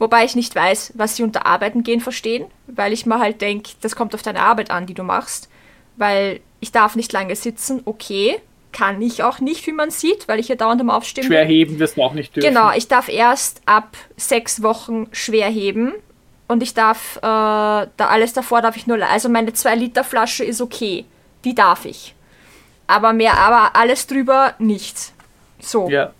Wobei ich nicht weiß, was sie unter Arbeiten gehen verstehen, weil ich mir halt denke, das kommt auf deine Arbeit an, die du machst. Weil ich darf nicht lange sitzen, okay. Kann ich auch nicht, wie man sieht, weil ich ja dauernd am Aufstehen Schwer heben wirst du auch nicht dürfen. Genau, ich darf erst ab sechs Wochen schwer heben und ich darf, äh, da alles davor darf ich nur, also meine 2 Liter Flasche ist okay, die darf ich. Aber mehr, aber alles drüber nicht. So, Ja.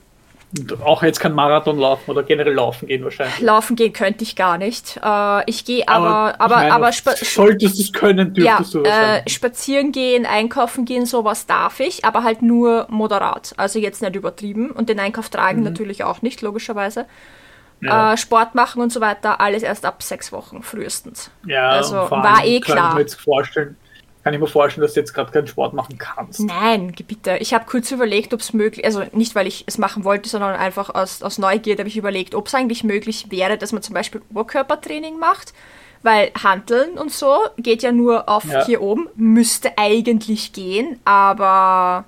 Auch jetzt kein Marathon laufen oder generell laufen gehen wahrscheinlich. laufen gehen könnte ich gar nicht. Äh, ich gehe aber, ich aber, meine, aber, solltest du es können, ja, dürftest du äh, wahrscheinlich. spazieren gehen, einkaufen gehen, sowas darf ich, aber halt nur moderat. Also jetzt nicht übertrieben. Und den Einkauf tragen natürlich auch nicht, logischerweise. Mhm. ja. Äh, Sport machen und so weiter, alles erst ab sechs Wochen frühestens. ja, also, war eh klar. ich mir jetzt vorstellen, kann ich mir vorstellen, dass du jetzt gerade keinen Sport machen kannst. Nein, bitte. Ich habe kurz überlegt, ob es möglich, also nicht, weil ich es machen wollte, sondern einfach aus, aus Neugierde habe ich überlegt, ob es eigentlich möglich wäre, dass man zum Beispiel Oberkörpertraining macht, weil Hanteln und so geht ja nur auf Ja. hier oben, müsste eigentlich gehen, aber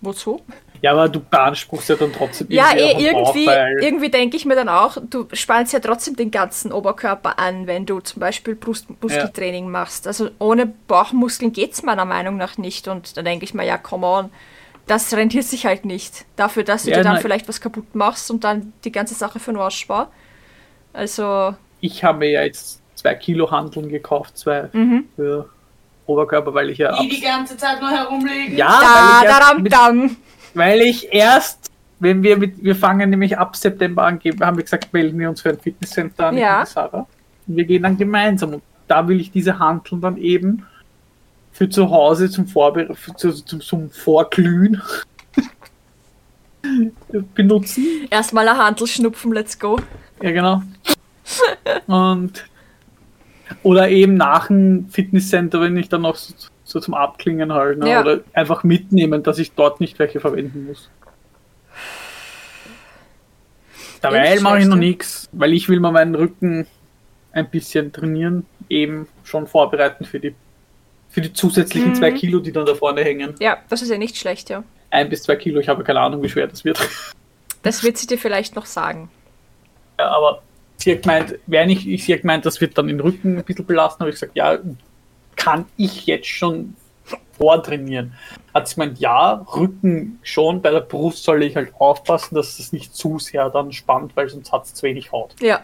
wozu? Ja, aber du beanspruchst ja dann trotzdem Ja, irgendwie eh, auch einen irgendwie, irgendwie denke ich mir dann auch, du spannst ja trotzdem den ganzen Oberkörper an, wenn du zum Beispiel Brustmuskeltraining machst. Also ohne Bauchmuskeln geht es meiner Meinung nach nicht. Und da denke ich mir, ja, come on, das rentiert sich halt nicht. Dafür, dass du Ja, dir dann nein. vielleicht was kaputt machst und dann die ganze Sache für den Arsch war. Also, ich habe mir ja jetzt zwei Kilo Handeln gekauft, zwei Mhm. für Oberkörper, weil ich ja Die die ganze Zeit nur herumlegen. ja, da, weil, ich erst daram, mit, dam. Weil ich erst, wenn wir mit, wir fangen nämlich ab September an, haben wir gesagt, melden wir uns für ein Fitnesscenter an, Ja. Sarah. Und wir gehen dann gemeinsam. Und da will ich diese Handeln dann eben für zu Hause zum, Vorbe zu, zum, zum Vorglühen <laughs> benutzen. Erstmal ein Handel schnupfen, let's go. Ja, genau. Und oder eben nach dem Fitnesscenter, wenn ich dann noch so, so zum Abklingen halt, ne? Ja. oder einfach mitnehmen, dass ich dort nicht welche verwenden muss. Dabei mache ich noch nichts, weil ich will mal meinen Rücken ein bisschen trainieren, eben schon vorbereiten für die für die zusätzlichen Mhm. zwei Kilo, die dann da vorne hängen. Ja, das ist ja nicht schlecht, ja. Ein bis zwei Kilo, ich habe keine Ahnung, wie schwer das wird. <laughs> Das wird sie dir vielleicht noch sagen. Ja, aber sie hat gemeint, wer nicht, ich, sie hat gemeint, das wird dann den Rücken ein bisschen belasten, habe ich gesagt, ja, kann ich jetzt schon vortrainieren? Hat sie gemeint, ja, Rücken schon, bei der Brust soll ich halt aufpassen, dass das nicht zu sehr dann spannt, weil sonst hat es zu wenig Haut. Ja,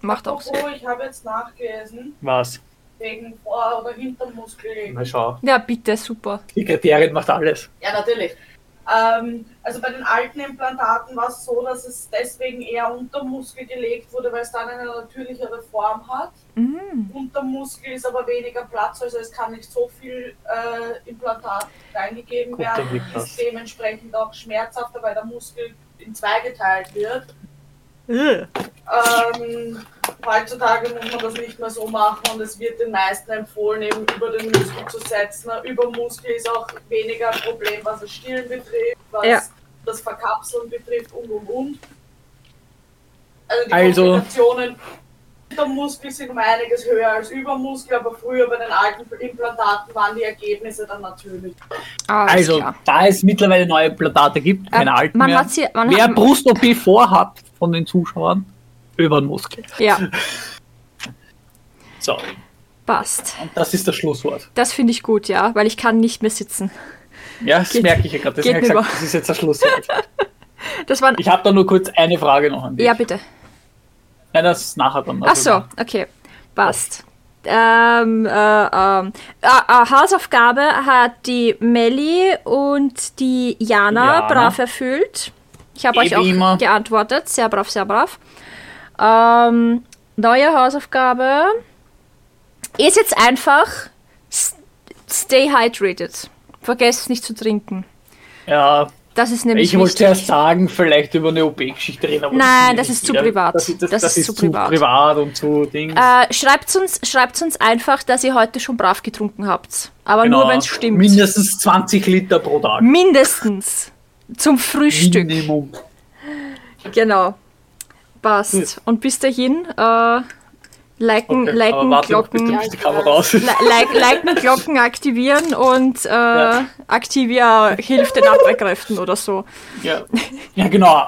macht auch Sinn. Oh, ich habe jetzt nachgelesen, Was? wegen Vor- oder Hintermuskel. Na schau, Ja, bitte, super. die Sekretärin macht alles. Ja, natürlich. Ähm, also bei den alten Implantaten war es so, dass es deswegen eher unter Muskel gelegt wurde, weil es dann eine natürlichere Form hat. Mhm. Unter Muskel ist aber weniger Platz, also es kann nicht so viel äh, Implantat reingegeben Gut, werden. Ist dementsprechend auch schmerzhafter, weil der Muskel in zwei geteilt wird. Äh. Ähm, heutzutage muss man das nicht mehr so machen und es wird den meisten empfohlen, eben über den Muskel zu setzen. Über Muskel ist auch weniger ein Problem, was das Stillen betrifft, was Ja. das Verkapseln betrifft und und und. Also die Also- Komplikationen unter Muskel sind um einiges höher als über Muskel, aber früher bei den alten Implantaten waren die Ergebnisse dann natürlich. Alles Also, klar. da es mittlerweile neue Implantate gibt, keine Ähm, alten man mehr, hat sie- man wer Brust-OP vorhat von den Zuschauern, über den Muskel. Ja, So, passt. und das ist das Schlusswort. Das finde ich gut, ja, weil ich kann nicht mehr sitzen. Ja, das Geht- merke ich ja gerade. Gesagt, das ist jetzt das Schlusswort. <laughs> Das waren. Ich habe da nur kurz eine Frage noch an dich. Ja, bitte. Nein, das ist nachher dann. Ach so, okay. Passt. Ähm, äh, ähm, äh, äh, Hausaufgabe hat die Melli und die Jana Jana. brav erfüllt. Ich habe euch auch immer. geantwortet. Sehr brav, sehr brav. Ähm, neue Hausaufgabe ist jetzt einfach stay hydrated. Vergesst nicht zu trinken. Ja, Das ist nämlich ich wollte wichtig. zuerst sagen, vielleicht über eine OP-Geschichte reden, aber Nein, das, das ist zu privat. Das, ist- das, Das ist ist zu privat. privat. und zu Dings. Äh, schreibt uns, schreibt uns einfach, dass ihr heute schon brav getrunken habt. Aber nur wenn es stimmt. Genau. Mindestens 20 Liter pro Tag. Mindestens. Zum Frühstück. Minimum. Genau. Passt. Gut. Und bis dahin, äh, Liken, Okay, liken, warte noch, Glocken, li like, liken, Glocken aktivieren und äh, Ja. Activia hilft den Abwehrkräften oder so. Ja, ja genau.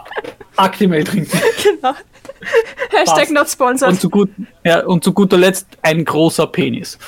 Actimel trinken. <laughs> Hashtag Passt. not sponsored. Und zu, gut, ja, und zu guter Letzt ein großer Penis.